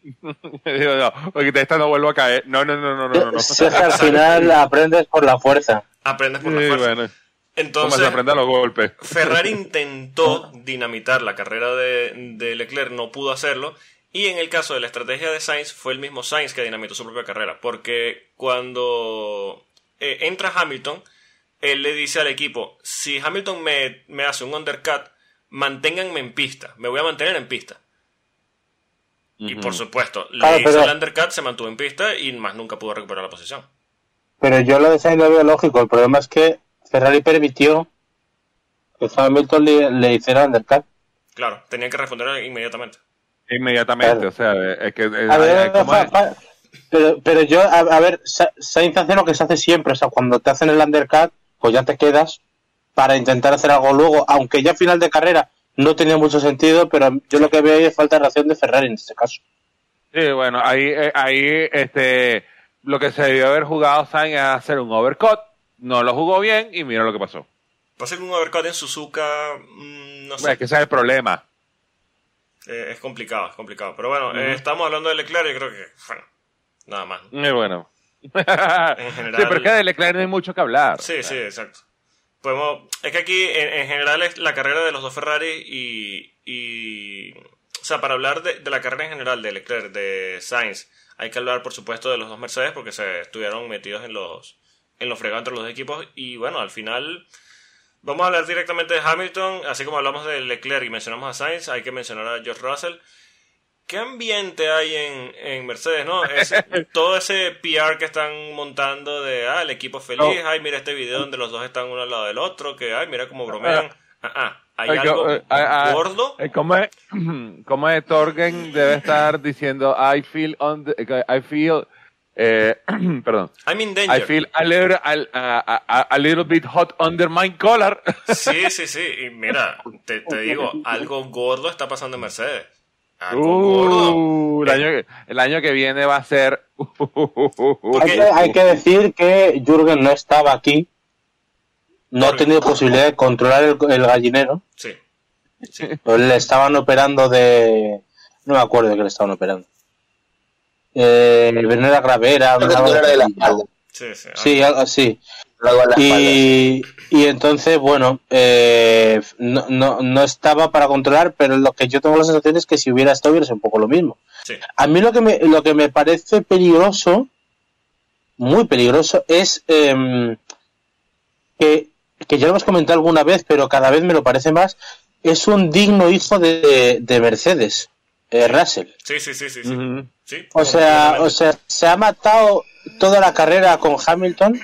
no, porque esta no vuelvo a caer. No, no, no, no, no. no. Si es que al final aprendes por la fuerza. Aprendes por la fuerza. Entonces, se aprende a los golpes. Ferrari intentó dinamitar la carrera de, de, Leclerc, no pudo hacerlo. Y en el caso de la estrategia de Sainz, fue el mismo Sainz que dinamitó su propia carrera. Porque cuando eh, entra Hamilton, él le dice al equipo: Si Hamilton me, me hace un undercut, manténganme en pista. Me voy a mantener en pista. Y por supuesto, le hizo el undercut, se mantuvo en pista y más nunca pudo recuperar la posición. Pero yo lo de Sainz lo veo lógico. El problema es que Ferrari permitió que Hamilton le, le hiciera undercut. Claro, tenían que responder inmediatamente. Inmediatamente, o sea, es que... pero, pero yo, a, ver, Sainz hace lo que se hace siempre. O sea, cuando te hacen el undercut, pues ya te quedas para intentar hacer algo luego, aunque ya a final de carrera no tenía mucho sentido, pero yo lo que veo ahí es falta de reacción de Ferrari en este caso. Sí, bueno, ahí, eh, ahí este, lo que se debió haber jugado Sainz es hacer un overcut, no lo jugó bien y mira lo que pasó. Pasa que un overcut en Suzuka, mm, no sé. es que ese es el problema. Eh, es complicado, es complicado. Pero bueno, eh, estamos hablando de Leclerc y creo que, bueno, nada más. Muy bueno. en general... Sí, pero es que de Leclerc no hay mucho que hablar. Sí, sí, exacto es que aquí en, general es la carrera de los dos Ferrari y, o sea, para hablar de, la carrera en general de Leclerc, de Sainz, hay que hablar por supuesto de los dos Mercedes porque se estuvieron metidos en los en los fregados entre los dos equipos y bueno, al final vamos a hablar directamente de Hamilton, así como hablamos de Leclerc y mencionamos a Sainz, hay que mencionar a George Russell. ¿Qué ambiente hay en, en Mercedes, no? todo ese PR que están montando de, ah, el equipo feliz, ay, mira este video donde los dos están uno al lado del otro, que, ay, mira cómo bromean. Ah, ah, hay algo eh, ah, ah, gordo. Eh, ¿Cómo es, cómo es Torgen debe estar diciendo, I feel, on I feel, eh, perdón. I'm in danger. I feel a little, a, a, little bit hot under my collar. sí, sí, sí. Y mira, te, te digo, algo gordo está pasando en Mercedes. Ah, uh, el, año que, el, año que, viene va a ser. hay, que, decir que Jürgen no estaba aquí. No ha tenido posibilidad de controlar el, gallinero. Sí. Le estaban operando de. No me acuerdo de que le estaban operando. Eh, Venera Gravera. de la Sí, sí, sí. Y, y, entonces, bueno, eh, no, no, no, estaba para controlar, pero lo que yo tengo la sensación es que si hubiera estado, hubiera sido un poco lo mismo. A mí lo que, me, lo que me parece peligroso, muy peligroso, es eh, que, que ya lo hemos comentado alguna vez, pero cada vez me lo parece más, es un digno hijo de, de Mercedes, eh, Russell. Sí, sí, sí, sí. sí. o, sea, o sea, se ha matado toda la carrera con Hamilton.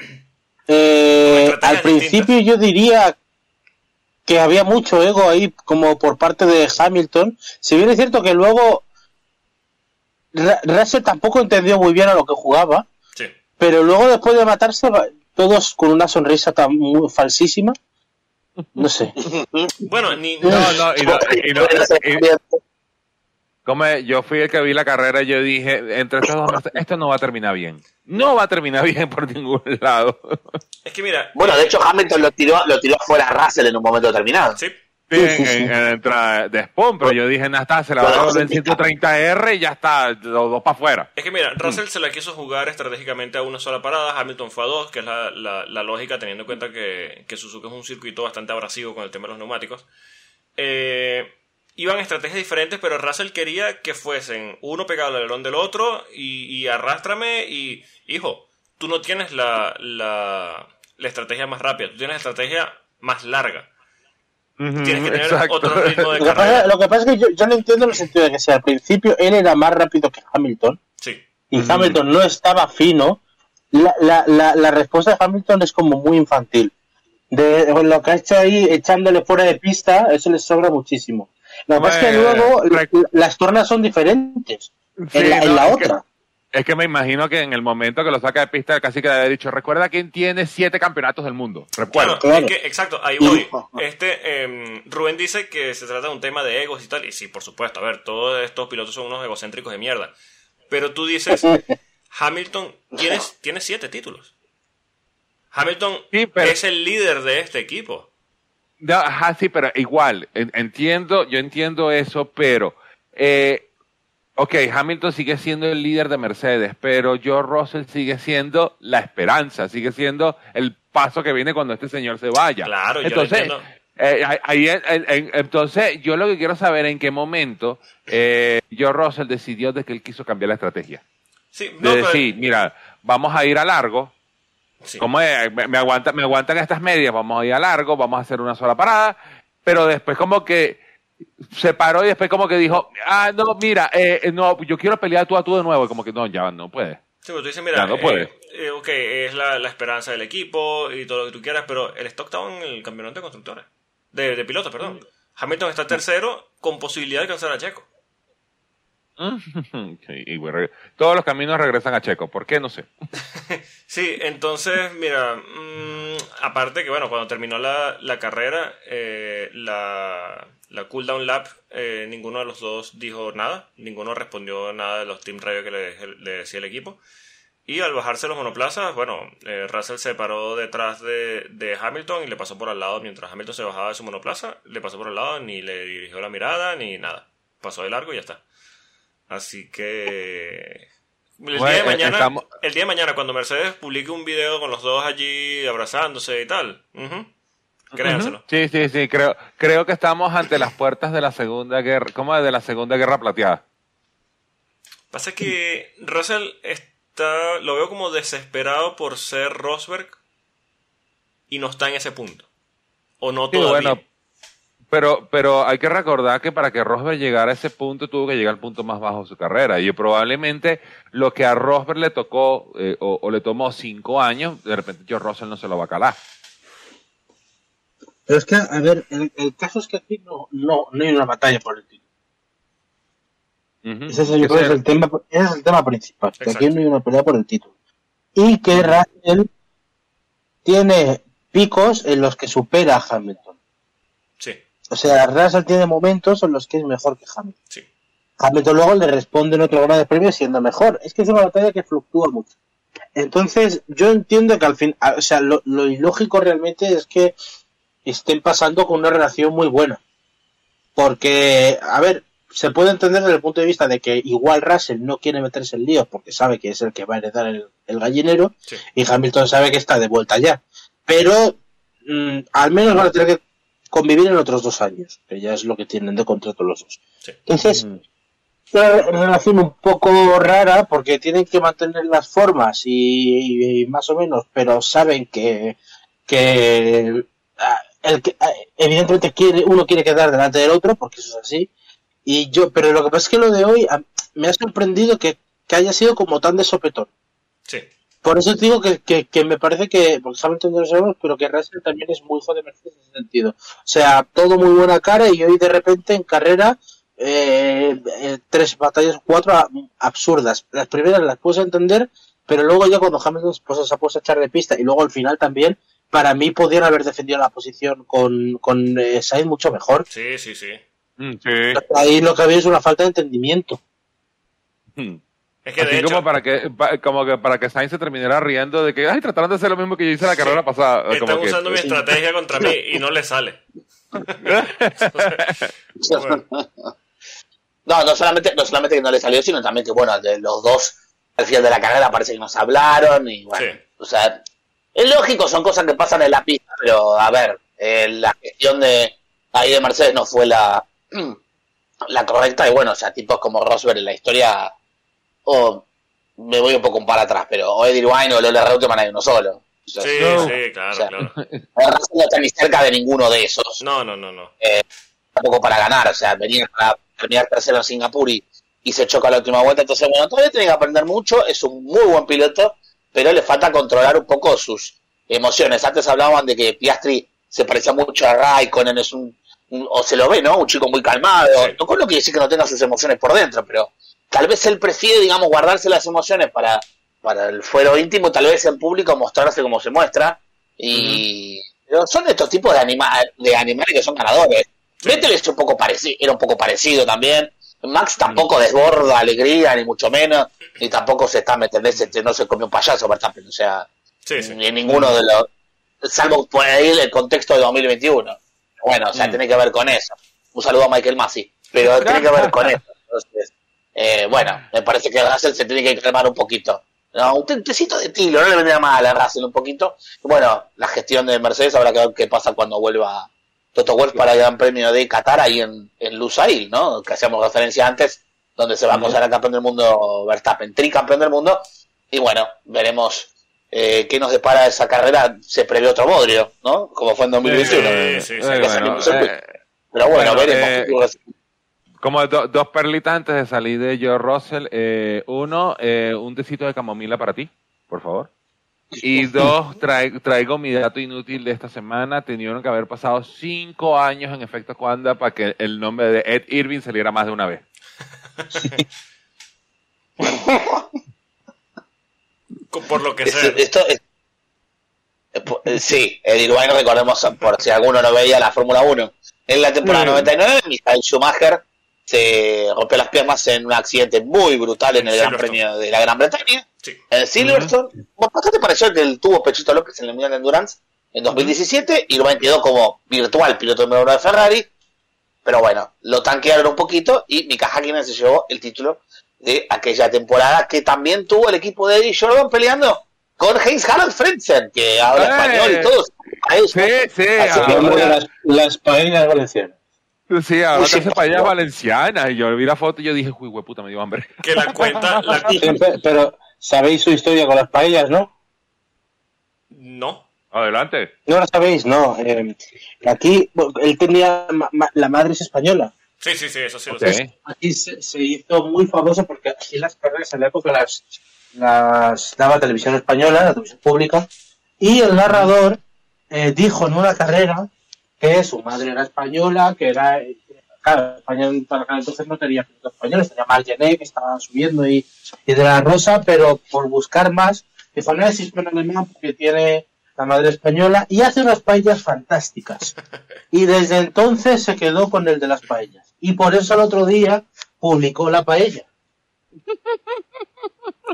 Eh, al principio yo diría que había mucho ego ahí como por parte de Hamilton. Si bien es cierto que luego Russell tampoco entendió muy bien a lo que jugaba. Pero luego después de matarse, todos con una sonrisa tan falsísima. No sé. bueno, ni... No, no, y no, y no como yo fui el que vi la carrera y yo dije, entre estos dos, esto no va a terminar bien. No va a terminar bien por ningún lado. Es que mira... Bueno, de hecho Hamilton lo tiró, lo tiró fuera a Russell en un momento determinado. Sí. Sí, en, en, entrada de spawn, pero yo dije, está, se la va a dar en 130R y ya está, los dos para afuera. Es que mira, Russell se la quiso jugar estratégicamente a una sola parada, Hamilton fue a dos, que es la, la, lógica teniendo en cuenta que, que Suzuka es un circuito bastante abrasivo con el tema de los neumáticos. Eh, iban estrategias diferentes, pero Russell quería que fuesen uno pegado al alerón del otro y, y arrástrame y, hijo, tú no tienes la, la, la, estrategia más rápida, tú tienes la estrategia más larga. tienes que tener otro ritmo de lo Que pasa, lo que pasa es que yo, yo, no entiendo el sentido de que si al principio él era más rápido que Hamilton sí. y Hamilton no estaba fino, la, la, la, la respuesta de Hamilton es como muy infantil. De, lo que ha hecho ahí echándole fuera de pista, eso le sobra muchísimo. Lo que es que luego las tornas son diferentes en la, otra. es que me imagino que en el momento que lo saca de pista, casi que le había dicho, recuerda quién tiene siete campeonatos del mundo. Recuerda. exacto, ahí voy. Este, em, Rubén dice que se trata de un tema de egos y tal. Y sí, por supuesto, a ver, todos estos pilotos son unos egocéntricos de mierda. Pero tú dices, Hamilton tiene, tiene siete títulos. Hamilton es el líder de este equipo. No, ajá, sí, pero igual, entiendo, yo entiendo eso, pero, eh, ok, Hamilton sigue siendo el líder de Mercedes, pero George Russell sigue siendo la esperanza, sigue siendo el paso que viene cuando este señor se vaya. Claro, entonces, yo eh, ahí, entonces, yo lo que quiero saber en qué momento eh, George Russell decidió de que él quiso cambiar la estrategia. Sí, de decir, mira, vamos a ir a largo, como me, aguantan, me aguantan estas medias, vamos a ir a largo, vamos a hacer una sola parada, pero después como que se paró y después como que dijo, ah, no, mira, eh, no, yo quiero pelear tú a tú de nuevo, y como que no, ya no puede. Sí, pero tú dices, mira, no puede. Eh, eh, ok, es la, la, esperanza del equipo y todo lo que tú quieras, pero el stock estaba en el campeonato de constructores, de, de pilotos, perdón. Mm. Hamilton está tercero con posibilidad de alcanzar a Checo. todos los caminos regresan a Checo. ¿Por qué? No sé. sí, entonces, mira, mmm, aparte que, bueno, cuando terminó la, la carrera, eh, la, la cooldown lap, eh, ninguno de los dos dijo nada. Ninguno respondió nada de los team radio que le, le decía el equipo. Y al bajarse los monoplazas, bueno, eh, Russell se paró detrás de, de, Hamilton y le pasó por al lado mientras Hamilton se bajaba de su monoplaza, le pasó por al lado, ni le dirigió la mirada, ni nada. Pasó de largo y ya está. Así que el, día de mañana, el día de mañana, cuando Mercedes publique un video con los dos allí abrazándose y tal, créanselo. Sí, sí, sí, creo, creo que estamos ante las puertas de la Segunda Guerra, ¿cómo de la Segunda Guerra Plateada? Pasa que Russell está, lo veo como desesperado por ser Rosberg y no está en ese punto. O no todavía. Pero, pero hay que recordar que para que Rosberg llegara a ese punto tuvo que llegar al punto más bajo de su carrera. Y probablemente lo que a Rosberg le tocó eh, o, le tomó cinco años, de repente yo Russell no se lo va a calar. Pero es que, a ver, el, caso es que aquí no, no, no hay una batalla por el título. ese, es, el tema, ese es el tema principal. Que aquí no hay una pelea por el título. Y que Russell tiene picos en los que supera a Hamilton. O sea, Russell tiene momentos en los que es mejor que Hamilton. Sí. Hamilton luego le responde en otro de premio siendo mejor. Es que es una batalla que fluctúa mucho. Entonces, yo entiendo que al fin, o sea, lo, ilógico realmente es que estén pasando con una relación muy buena. Porque, a ver, se puede entender desde el punto de vista de que igual Russell no quiere meterse en líos porque sabe que es el que va a heredar el, gallinero y Hamilton sabe que está de vuelta ya. pero mm, al menos van a tener que convivir en otros dos años, que ya es lo que tienen de contrato los dos. Entonces, una relación un poco rara porque tienen que mantener las formas y, más o menos, pero saben que, que, ah, el que ah, evidentemente quiere, uno quiere quedar delante del otro porque eso es así. Y yo, pero lo que pasa es que lo de hoy ah, me ha sorprendido que, que haya sido como tan de sopetón. Sí. Por eso te digo que, que, me parece que, porque solamente no lo sabemos, pero que Russell también es muy hijo de Mercedes en ese sentido. O sea, todo muy buena cara y hoy de repente en carrera eh, eh, tres batallas, cuatro absurdas. Las primeras las puedes entender, pero luego ya cuando Hamilton pues, se ha puesto a echar de pista y luego al final también, para mí podrían haber defendido la posición con, con eh, Sainz mucho mejor. Sí, sí, sí. Mm, Ahí lo que había es una falta de entendimiento. Hmm. Es que Así como para que como que para que Sainz se terminara riendo de que ay trataron de hacer lo mismo que yo hice la carrera pasada. Están usando mi estrategia contra mí y no le sale. No, no solamente, no solamente que no le salió, sino también que, bueno, de los dos al final de la carrera parece que nos hablaron y bueno, o sea, es lógico, son cosas que pasan en la pista, pero a ver, eh, la gestión de ahí de Mercedes no fue la, la correcta y bueno, o sea, tipos como Rosberg en la historia, o me voy un poco para atrás, pero o Eddie Wine o Lola Reutemann hay uno solo. sí, sí, claro, claro. No está ni cerca de ninguno de esos. No, no, no, no. Eh, tampoco para ganar, o sea, venía para terminar tercero en Singapur y, se choca la última vuelta. Entonces, bueno, todavía tiene que aprender mucho, es un muy buen piloto, pero le falta controlar un poco sus emociones. Antes hablaban de que Piastri se parecía mucho a Raikkonen, es un, o se lo ve, ¿no? Un chico muy calmado. No con lo que decir que no tenga sus emociones por dentro, pero tal vez él prefiere, digamos, guardarse las emociones para, para el fuero íntimo, tal vez en público mostrarse como se muestra. Y son estos tipos de, anima de animales que son ganadores. Vettel es un poco parecido, era un poco parecido también. Max tampoco desborda alegría, ni mucho menos, ni tampoco se está, metiendo No se comió un payaso, Verstappen, o sea, ni ninguno de los, salvo por ahí el contexto de 2021. Bueno, o sea, mm. tiene que ver con eso. Un saludo a Michael Massey, pero tiene que ver con eso. Entonces, eh, bueno, me parece que Russell se tiene que calmar un poquito. No, un tecito de tilo, no le vendría mal a Russell un poquito. Bueno, la gestión de Mercedes habrá que ver qué pasa cuando vuelva Toto Wolf para el Gran Premio de Qatar ahí en, en Lusail, ¿no? Que hacíamos referencia antes, donde se va a considerar campeón del mundo Verstappen, tricampeón del mundo. Y bueno, veremos eh, qué nos depara esa carrera. Se prevé otro bodrio, ¿no? Como fue en 2021. Sí, sí, eh, Pero bueno, veremos. Eh, como dos perlitas antes de salir de Joe Russell. uno, un tecito de camomila para ti, por favor. Y dos, traigo mi dato inútil de esta semana. Tenían que haber pasado cinco años en efecto Cuanda para que el nombre de Ed Irving saliera más de una vez. Por lo que sea. Esto, eh, sí, Ed Irvine, recordemos, por si alguno no veía la Fórmula 1. En la temporada 99, mm. Michael Schumacher se rompió las piernas en un accidente muy brutal en el Gran Premio de la Gran Bretaña. En Silverstone, bastante pareció que él tuvo Pechito López en el Mundial de Endurance en 2017 y lo quedó como virtual piloto número uno de Ferrari. Pero bueno, lo tanquearon un poquito y Mika Hakkinen se llevó el título de aquella temporada que también tuvo el equipo de Eddie Jordan peleando con Heinz Harald Frentzen, que habla español y todo. Sí, sí, las, las paellas valencianas. Sí, ahora que se paellas valencianas. Y yo vi la foto y yo dije, uy, puta, me dio hambre. Que la cuenta. La... pero, sabéis su historia con las paellas, ¿no? No. Adelante. No la sabéis, no. Eh, aquí él tenía. la madre es española. Sí, sí, sí, eso sí lo sé. Aquí se, hizo muy famoso porque aquí las carreras en la época las, las daba televisión española, la televisión pública, y el narrador eh, dijo en una carrera que su madre era española, que era claro, España para entonces no tenía pilotos españoles, tenía Marc Gené, que estaba subiendo y, y, de la Rosa, pero por buscar más, que no es en alemán porque tiene la madre española y hace unas paellas fantásticas. Y desde entonces se quedó con el de las paellas. Y por eso el otro día publicó la paella.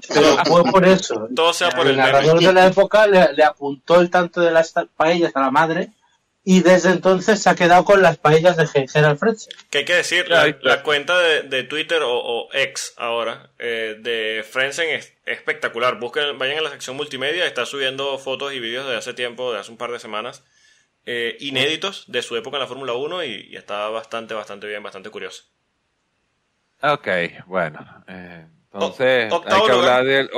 Pero fue por eso. Todo sea por el, narrador de la época le, le, apuntó el tanto de las paellas a la madre y desde entonces se ha quedado con las paellas de Gerald Frentzen. Que hay que decir, la, cuenta de, Twitter o, ex ahora eh, de Frentzen es espectacular. Busquen, vayan a la sección multimedia, está subiendo fotos y vídeos de hace tiempo, de hace un par de semanas, eh, inéditos de su época en la Fórmula 1 y, está bastante, bastante bien, bastante curioso. Ok, bueno. Eh, entonces, hay que hablar del,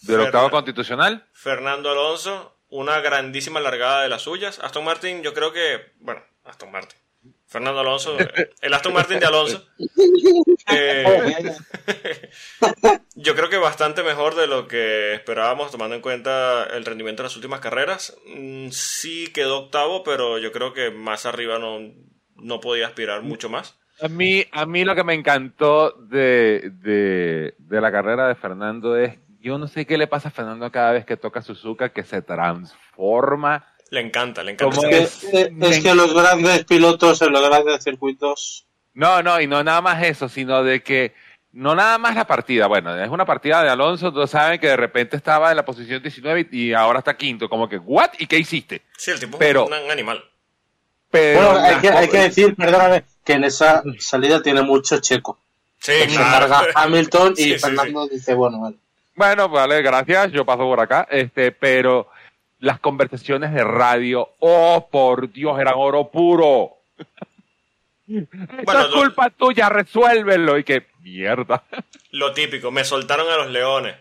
del octavo constitucional. Fernando Alonso, una grandísima largada de las suyas. Aston Martin, yo creo que, bueno, Aston Martin. Fernando Alonso, el Aston Martin de Alonso. Eh, yo creo que bastante mejor de lo que esperábamos, tomando en cuenta el rendimiento de las últimas carreras. Mm, sí quedó octavo, pero yo creo que más arriba no, no podía aspirar mucho más. A mí, a mí lo que me encantó de, de, de la carrera de Fernando es yo no sé qué le pasa a Fernando cada vez que toca Suzuka, que se transforma. Le encanta, le encanta. Es, es, que los grandes pilotos en los grandes circuitos. No, no, y no nada más eso, sino de que no nada más la partida. Bueno, es una partida de Alonso, todos saben que de repente estaba en la posición 19 y ahora está quinto. Como que, ¿what? ¿Y qué hiciste? Sí, el tipo pero, es un animal. Pero bueno, hay que, hay que decir, perdóname, que en esa salida tiene mucho checo. Sí, claro. Hamilton y Fernando dice, bueno, vale. Bueno, vale, gracias, yo paso por acá, este, pero las conversaciones de radio, oh, por Dios, eran oro puro. Bueno, es culpa tuya, resuélvelo. Y que mierda. Lo típico, me soltaron a los leones.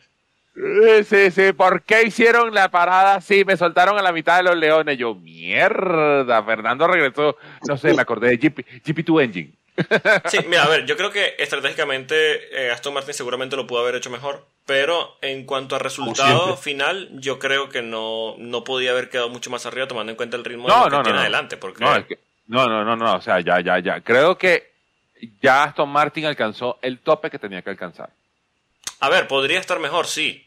Sí, sí, ¿por qué hicieron la parada así? Me soltaron a la mitad de los leones. Yo, mierda, Fernando regresó, no sé, me acordé de GP, GP2 Engine. Sí, mira, a ver, yo creo que estratégicamente eh, Aston Martin seguramente lo pudo haber hecho mejor, pero en cuanto a resultado final, yo creo que no, no podía haber quedado mucho más arriba tomando en cuenta el ritmo no, de que tiene adelante. Porque... No, no, no, no, o sea, ya, ya, ya. Creo que ya Aston Martin alcanzó el tope que tenía que alcanzar. A ver, podría estar mejor, sí.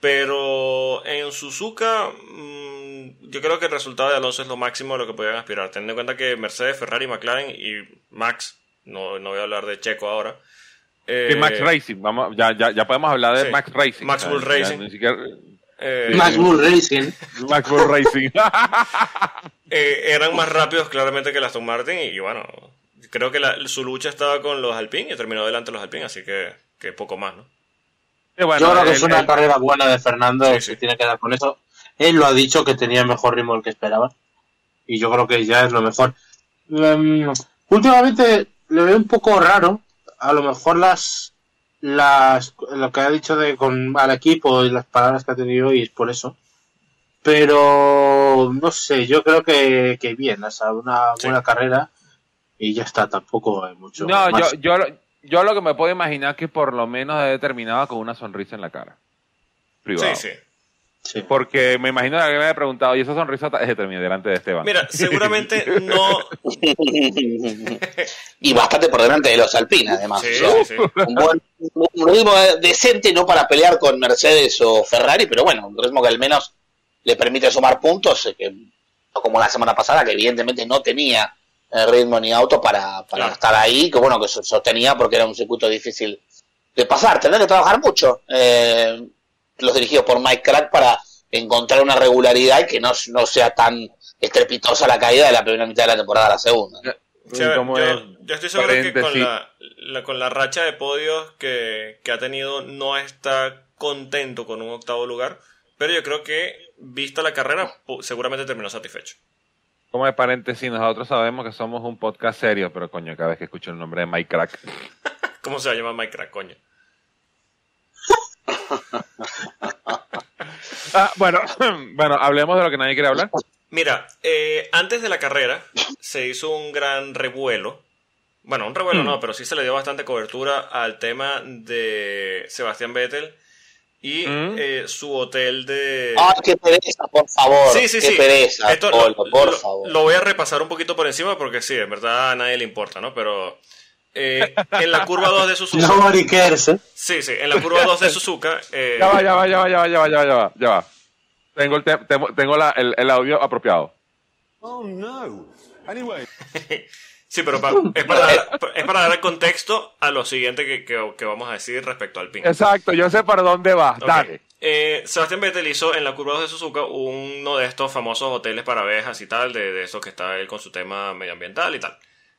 Pero en Suzuka, mm, yo creo que el resultado de Alonso es lo máximo de lo que podían aspirar. Teniendo en cuenta que Mercedes, Ferrari, McLaren y Max, no, no voy a hablar de Checo ahora. Eh, Max Racing, vamos, ya, ya, ya podemos hablar de Max Racing. Max Bull Racing. Eh, Max Bull Racing. Max Bull Racing. Eh, eran más rápidos claramente que el Aston Martin y, bueno, creo que su lucha estaba con los Alpine y terminó delante de los Alpine, así que, que poco más, ¿no? Yo creo que es una carrera buena de Fernando, sí, se tiene que dar con eso. Él lo ha dicho que tenía mejor ritmo del que esperaba. Y yo creo que ya es lo mejor. Em, últimamente le veo un poco raro. A lo mejor las, las lo que ha dicho de con al equipo y las palabras que ha tenido hoy es por eso. Pero no sé, yo creo que, que bien, o sea, una buena carrera y ya está, tampoco hay mucho. No, yo, yo, yo lo que me puedo imaginar que por lo menos he terminado con una sonrisa en la cara. Privado. Sí, sí. Porque me imagino que alguien me ha preguntado, ¿y esa sonrisa es terminé delante de Esteban? Mira, seguramente no. y bastante por delante de los Alpines, además. Sí, sí. Un, buen, un ritmo decente, no para pelear con Mercedes o Ferrari, pero bueno, un ritmo que al menos le permite sumar puntos, eh, que, como la semana pasada, que evidentemente no tenía ritmo ni auto para, para estar ahí, que bueno, que sostenía porque era un circuito difícil de pasar. Tendrá que trabajar mucho eh, los dirigidos por Mike Crack para encontrar una regularidad y que no, no sea tan estrepitosa la caída de la primera mitad de la temporada a la segunda. yo, estoy seguro que con la, con la racha de podios que, que ha tenido no está contento con un octavo lugar, pero yo creo que, vista la carrera, seguramente terminó satisfecho como de paréntesis, nosotros sabemos que somos un podcast serio, pero coño, cada vez que escucho el nombre de Mike Crack. ¿Cómo se llama Mike Crack, coño? Ah, bueno, bueno, hablemos de lo que nadie quiere hablar. Mira, eh, antes de la carrera se hizo un gran revuelo. Bueno, un revuelo hmm. no, pero sí se le dio bastante cobertura al tema de Sebastián Vettel y mm. eh, su hotel de... ¡Ay, qué pereza, por favor! Sí, sí, qué sí. pereza, Esto lo, por favor. Lo voy a repasar un poquito por encima porque sí, en verdad a nadie le importa, ¿no? Pero eh, en la curva 2 de Suzuka... Nobody cares, ¿eh? Sí, sí, en la curva 2 de Suzuka... Eh... Ya va, ya va, ya va, ya va, ya va, ya va, ya va. Tengo, el, tengo la, el, el audio apropiado. Oh, no. Anyway... Sí, pero es, para dar, es para dar contexto a lo siguiente que, que, vamos a decir respecto al pin. Exacto, yo sé para dónde va. Dale. eh, Sebastián Vettel hizo en la curva de Suzuka uno de estos famosos hoteles para abejas y tal, de, de eso que está él con su tema medioambiental y tal,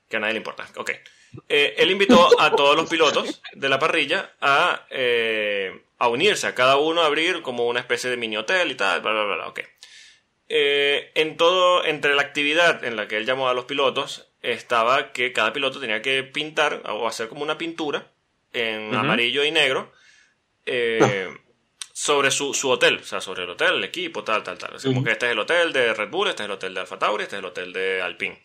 que a nadie le importa. Ok. Eh, él invitó a todos los pilotos de la parrilla a, eh, a unirse, a cada uno a abrir como una especie de mini hotel y tal, bla, bla, bla, ok. Eh, en todo, entre la actividad en la que él llamó a los pilotos, estaba que cada piloto tenía que pintar o hacer como una pintura en amarillo y negro eh, sobre su, su hotel, o sea, sobre el hotel, el equipo, tal, tal, tal. Así como que este es el hotel de Red Bull, este es el hotel de Alfa Tauri, este es el hotel de Alpine.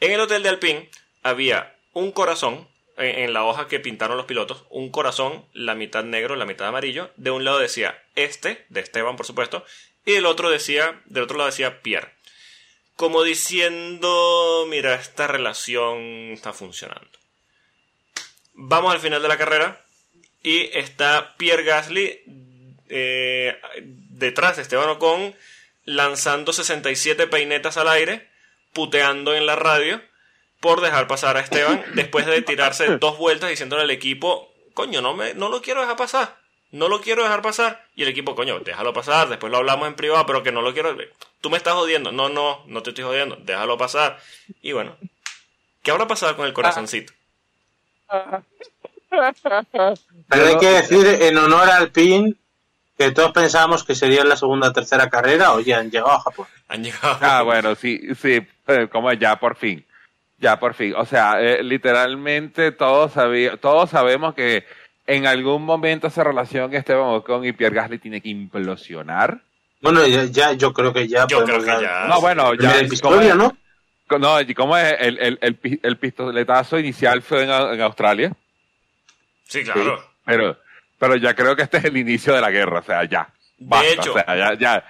En el hotel de Alpine había un corazón en, la hoja que pintaron los pilotos, un corazón, la mitad negro, la mitad amarillo. De un lado decía este, de Esteban, por supuesto, y del otro decía, del otro lado decía Pierre. Como diciendo, mira, esta relación está funcionando. Vamos al final de la carrera y está Pierre Gasly eh, detrás de Esteban Ocon lanzando 67 peinetas al aire, puteando en la radio por dejar pasar a Esteban después de tirarse dos vueltas diciéndole al equipo, coño, no, me, no lo quiero dejar pasar, no lo quiero dejar pasar. Y el equipo, coño, déjalo pasar, después lo hablamos en privado, pero que no lo quiero. Tú me estás jodiendo. No, no, no te estoy jodiendo, déjalo pasar. Y bueno, ¿qué habrá pasado con el corazoncito? Pero hay que decir en honor al PIN que todos pensábamos que sería la segunda o tercera carrera, oye, han llegado a Japón. Han llegado. Ah, bueno, sí, sí, eh, como ya por fin, ya por fin. O sea, eh, literalmente todos, sabí- todos sabemos que en algún momento esa relación Esteban Ocon y Pierre Gasly tiene que implosionar. Bueno, ya, ya- yo creo que ya Yo creo que ya. No, bueno, el ya. ¿cómo es? ¿no? No, y ¿cómo es? El, el, el, pi- el pistoletazo inicial fue en, en Australia, Sí, claro. pero, pero ya creo que este es el inicio de la guerra, o sea, ya. Basta, hecho. o sea, ya, ya.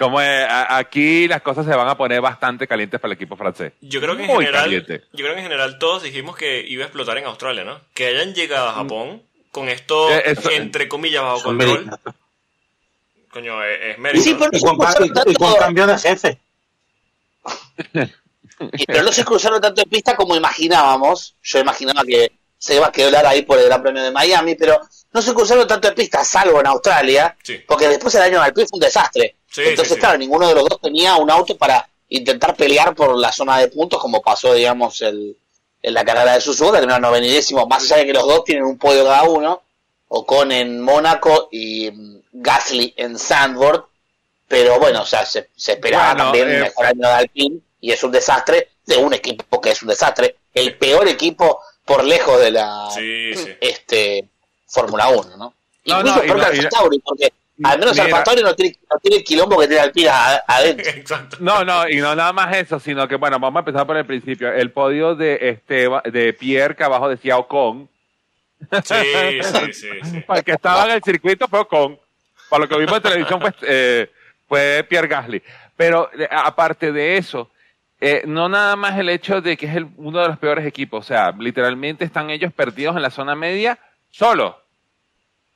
Como es, a- aquí las cosas se van a poner bastante calientes para el equipo francés. Yo creo que en Muy general, caliente. yo creo que en general todos dijimos que iba a explotar en Australia, ¿no? Que hayan llegado a Japón con esto Eh, eso- entre comillas bajo Son control. méritos. Coño, es, es mérito. Sí, pero Y con, ca- y- y con cambio de jefe. Y- pero no se cruzaron tanto en pista como imaginábamos. Yo imaginaba que se iba a quedar ahí por el Gran Premio de Miami, pero no se cruzaron tanto en pista, salvo en Australia, Sí. porque después el año de Alpine fue un desastre. Sí, Entonces, sí, claro, ninguno de los dos tenía un auto para intentar pelear por la zona de puntos, como pasó, digamos, el, en la carrera de Suzuka, terminaron novenidésimos, más allá de que los dos tienen un podio cada uno, Ocon en Mónaco y mm, Gasly en Sandford, pero bueno, o sea, se, se esperaba Bueno, también eh, un mejor año de Alpine, y es un desastre de un equipo que es un desastre, el peor equipo por lejos de la Sí, sí. este Fórmula 1, ¿no? No, Incluso no, no- que Alfa porque al menos. Alfa Tauri no tiene, no tiene el quilombo que tiene Alpine a- adentro. Exacto. No, no, y no nada más eso, sino que, bueno, vamos a empezar por el principio. El podio de Esteban, de Pierre, que abajo decía Ocon, Sí, sí, sí, sí. para el que estaba en el circuito fue Ocon. Para lo que vimos en televisión pues, eh, fue Pierre Gasly. Pero eh, aparte de eso, eh, no nada más el hecho de que es el- uno de los peores equipos, o sea, literalmente están ellos perdidos en la zona media solos.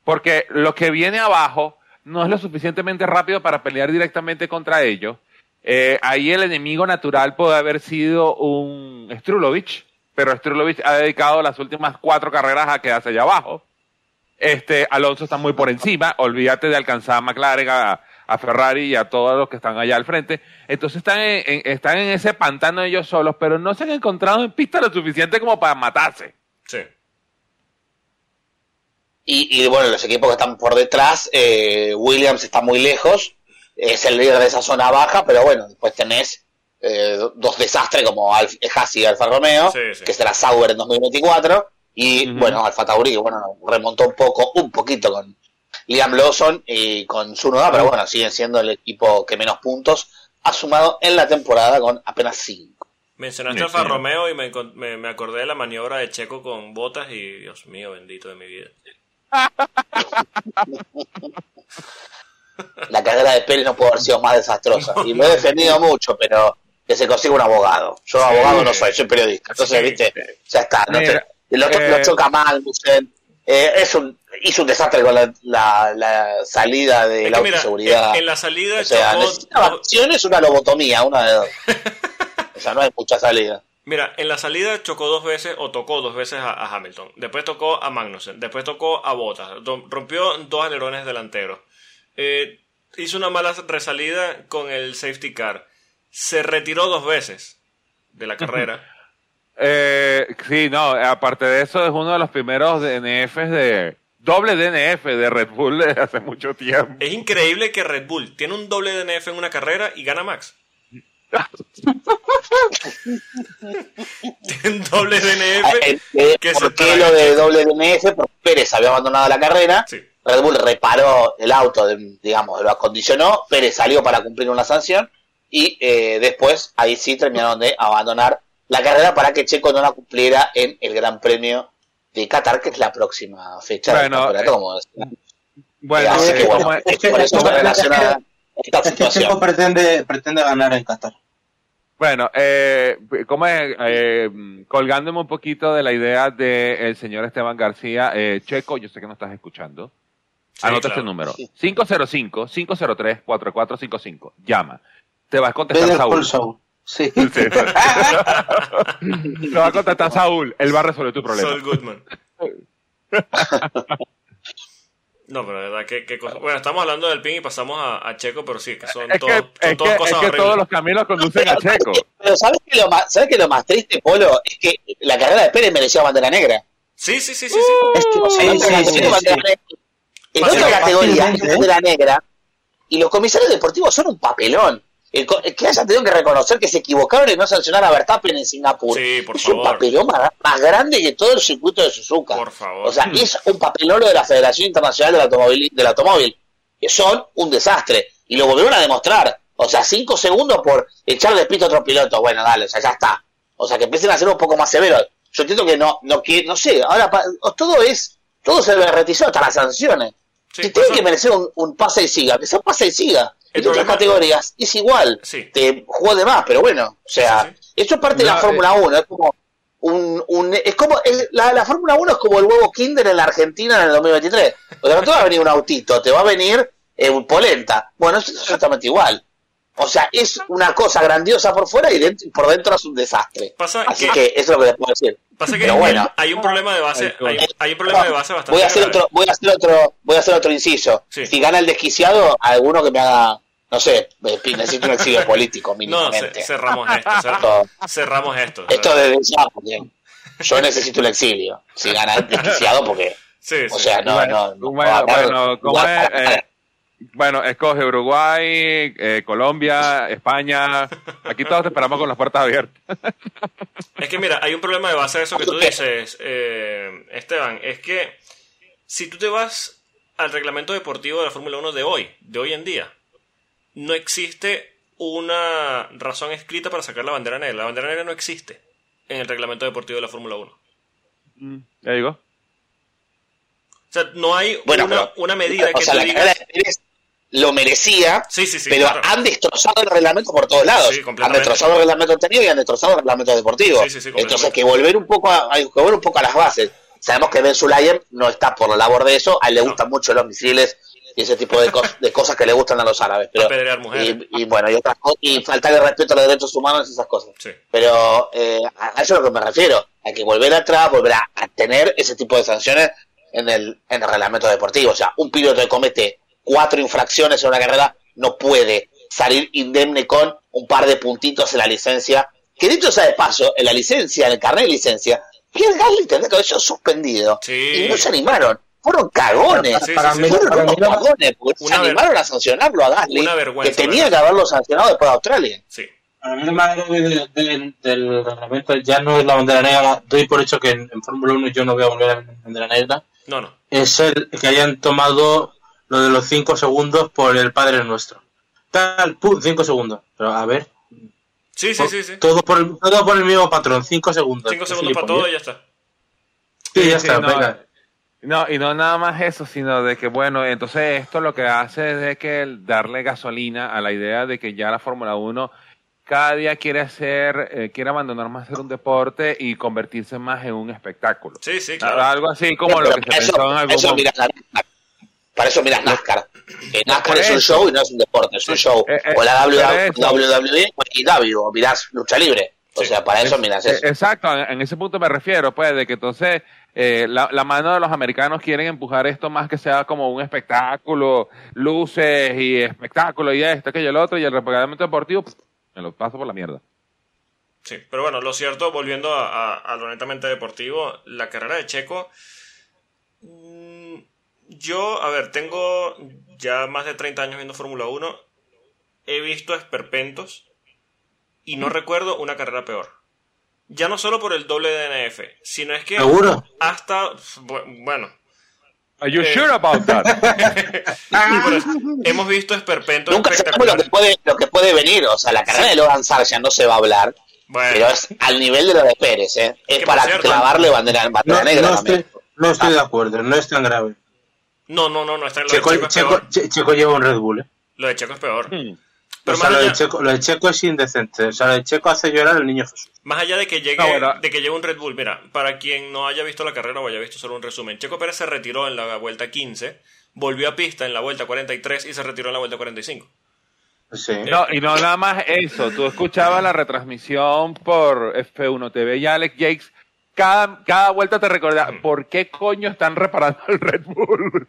Porque lo que viene abajo no es lo suficientemente rápido para pelear directamente contra ellos. Eh, ahí el enemigo natural puede haber sido un Strulovich, pero Strulovich ha dedicado las últimas cuatro carreras a quedarse allá abajo. Este, Alonso está muy por encima, olvídate de alcanzar a McLaren, a, Ferrari y a todos los que están allá al frente. Entonces están en, en- están en ese pantano ellos solos, pero no se han encontrado en pista lo suficiente como para matarse. Sí. Y, y, bueno, los equipos que están por detrás, eh, Williams está muy lejos, es el líder de esa zona baja, pero bueno, después tenés eh, do- dos desastres como Alf, Haas y Alfa Romeo, Sí, sí. que será Sauber en 2024, y Ujú. bueno, Alfa Tauri, que bueno, remontó un poco, un poquito con Liam Lawson y con Tsunoda, pero bueno, siguen siendo el equipo que menos puntos ha sumado en la temporada con apenas 5. Mencionaste Sí, Alfa sí. Romeo y me, me, me acordé de la maniobra de Checo con botas y Dios mío, bendito de mi vida. La carrera de Pérez no puede haber sido más desastrosa. Y lo he defendido mucho, pero que se consiga un abogado. Yo Sí. abogado no soy, soy periodista. Entonces, Sí. viste, ya está. No Mira, te- lo, eh, lo choca mal. Eh, es un, hizo un desastre con la, la, la salida de Es la autoseguridad. en, en la salida o sea, chocó necesitaba acciones una lobotomía, una de dos. o sea, no hay mucha salida. Mira, en la salida chocó dos veces o tocó dos veces a, a Hamilton. Después tocó a Magnussen. Después tocó a Bottas. Rompió dos alerones delanteros. eh, hizo una mala resalida con el safety car. Se retiró dos veces de la carrera. Eh, sí, no, aparte de eso es uno de los primeros DNFs de doble DNF de Red Bull desde hace mucho tiempo. Es increíble que Red Bull tiene un doble DNF en una carrera y gana Max. Un doble DNF. Ah, eh, eh, ¿Por qué lo de doble DNF? Porque Pérez había abandonado la carrera. Red Bull reparó el auto, digamos, lo acondicionó. Pérez salió para cumplir una sanción. Y eh, después, ahí sí terminaron de abandonar la carrera para que Checo no la cumpliera en el Gran Premio de Qatar, que es la próxima fecha bueno, del campeonato, eh, Bueno, así que, bueno, es que, por eso se relaciona esta situación. Checo pretende, pretende ganar en Qatar. Bueno, eh, como es, eh, colgándome un poquito de la idea del señor Esteban García, eh, Checo, yo sé que no estás escuchando. Anota este número. 505-503-4455. Llama. Te vas a contestar Saúl. Sí. Te va a contestar Saúl. Él va a resolver tu problema. Saul Goodman. No, pero de verdad, que, cosa. Bueno, estamos hablando del ping y pasamos a, Checo, pero sí, que son, es que, es que, cosas es que todos los caminos conducen a Checo. Pero ¿sabes qué lo más, ¿sabes qué lo más triste, Polo? Es que la carrera de Pérez merecía bandera negra. Sí, sí, sí, sí. sí. En otra categoría, bandera negra, y los comisarios deportivos son un papelón que haya tenido que reconocer que se equivocaron y no sancionar a Verstappen en Singapur. Sí, por es un papelón más, grande que todo el circuito de Suzuka. Por favor. O sea, es un papelón de la Federación Internacional del Automóvil, del Automóvil, que son un desastre. Y lo volvieron a demostrar. O sea, cinco segundos por echarle pito a otro piloto. Bueno, dale, o sea, ya está. O sea, que empiecen a ser un poco más severos. Yo entiendo que no, no, que, no sé, ahora todo es, todo se berretizó hasta las sanciones. si tienen que merecer un, un pase y siga, que sea un pase y siga en otras categorías es igual. Te jugó de más, pero bueno, o sea, esto es parte de la Fórmula 1, es como un, un es como la, la Fórmula 1 es como el huevo Kinder en la Argentina en el 2023. O sea, no te va a venir un autito, te va a venir eh, un polenta. Bueno, es exactamente igual. O sea, es una cosa grandiosa por fuera y por dentro es un desastre. Así que, eso es lo que les puedo decir. Pasa que bueno, hay un problema de base, hay, un problema de base bastante voy a hacer otro, voy a hacer otro, voy a hacer otro inciso. Si gana el desquiciado, alguno que me haga no sé, necesito un exilio político mínimamente. No, cerramos esto, cerramos esto. Esto desde ya, porque yo necesito un exilio. Si gana desquiciado, porque. Sí, o sea, no, no, Bueno, bueno, ¿cómo es? Eh, bueno, escoge Uruguay, eh, Colombia, España. Aquí todos te esperamos con las puertas abiertas. es que mira, hay un problema de base de eso que tú dices, eh, Esteban. Es que si tú te vas al reglamento deportivo de la Fórmula 1 de hoy, de hoy en día, no existe una razón escrita para sacar la bandera negra. La bandera negra no existe en el reglamento deportivo de la Fórmula 1. Mm, ya digo. O sea, no hay una, medida que sea, la lo merecía, sí, sí, sí, pero han destrozado el reglamento por todos lados. han destrozado el reglamento anterior y han destrozado el reglamento deportivo. Entonces hay que volver un poco a, hay que volver un poco a las bases. Sabemos que Ben Sulayer no está por la labor de eso, a él le gustan mucho los misiles y ese tipo de, de cosas que le gustan a los árabes. Pero, y, bueno, y, otras, y faltar el respeto a los derechos humanos y esas cosas. Pero eh, a eso es a lo que me refiero. Hay que volver atrás, volver a, tener ese tipo de sanciones en el, en el reglamento deportivo. O sea, un piloto que comete cuatro infracciones en una carrera no puede salir indemne con un par de puntitos en la licencia. Que dicho sea de paso, en la licencia, en el carnet de licencia, Pierre Gasly tendría que haber sido suspendido. Y no se animaron fueron cagones. para, mí, fueron para cagones, porque se animaron a sancionarlo a Gasly, que tenía que haberlo sancionado después de Australia. Sí. Para mí lo más grave del, reglamento ya no es la bandera negra, doy por hecho que en, Fórmula 1 yo no voy a volver a la bandera negra. No, no. Es el que hayan tomado lo de los 5 segundos por el Padre Nuestro. Tal, 5 segundos. Pero a ver. Sí, sí, sí, sí. Todo por, el, todo por el mismo patrón, 5 segundos. 5 segundos para todo y ya está. Sí, ya está, venga. No, y no nada más eso, sino de que, bueno, entonces esto lo que hace es de que darle gasolina a la idea de que ya la Fórmula 1 cada día quiere hacer, eh, quiere abandonar más ser un deporte y convertirse más en un espectáculo. Sí, sí, claro. Algo así como lo que se pensó en algún momento. Para eso miras NASCAR. NASCAR es un show y no es un deporte, es un show. Eh, eh, o la WWE y W, o mirás lucha libre. O sea, para eso miras eso. Exacto, en ese punto me refiero, pues, de que entonces eh, la, la, mano de los americanos quieren empujar esto más que sea como un espectáculo, luces y espectáculo y esto, aquello, el otro, y el reglamento deportivo, me lo paso por la mierda. Sí, pero bueno, lo cierto, volviendo a, a, lo netamente deportivo, la carrera de Checo, mmm, yo, a ver, tengo ya más de 30 años viendo Fórmula 1, he visto esperpentos y no recuerdo una carrera peor. Ya no solo por el doble DNF, sino es que ¿Seguro? hasta bueno. Are you sure about that? hemos visto esperpentos Nunca sabemos lo que puede lo que puede venir, o sea, la carrera de Logan Sargent no se va a hablar. Bueno. Pero es al nivel de lo de Pérez, ¿eh? Es para cierto, clavarle bandera, bandera no, negra no también. Estoy, no estoy de acuerdo, no es tan grave. No, no, no, no está en lo Checo, de Checo, es Checo, Checo lleva un Red Bull, ¿eh? Lo de Checo es peor. Hmm. Pero o sea, más lo de, allá- Checo, lo de Checo es indecente. O sea, lo de Checo hace llorar al niño Jesús. Más allá de que llegue, Ah, bueno. de que llegue un Red Bull, mira, para quien no haya visto la carrera o haya visto solo un resumen, Checo Pérez se retiró en la vuelta 15, volvió a pista en la vuelta 43 y se retiró en la vuelta 45. Sí. No, y no nada más eso. Tú escuchabas la retransmisión por F1 TV y Alex Jakes. Cada, cada vuelta te recordaba, ¿por qué coño están reparando el Red Bull?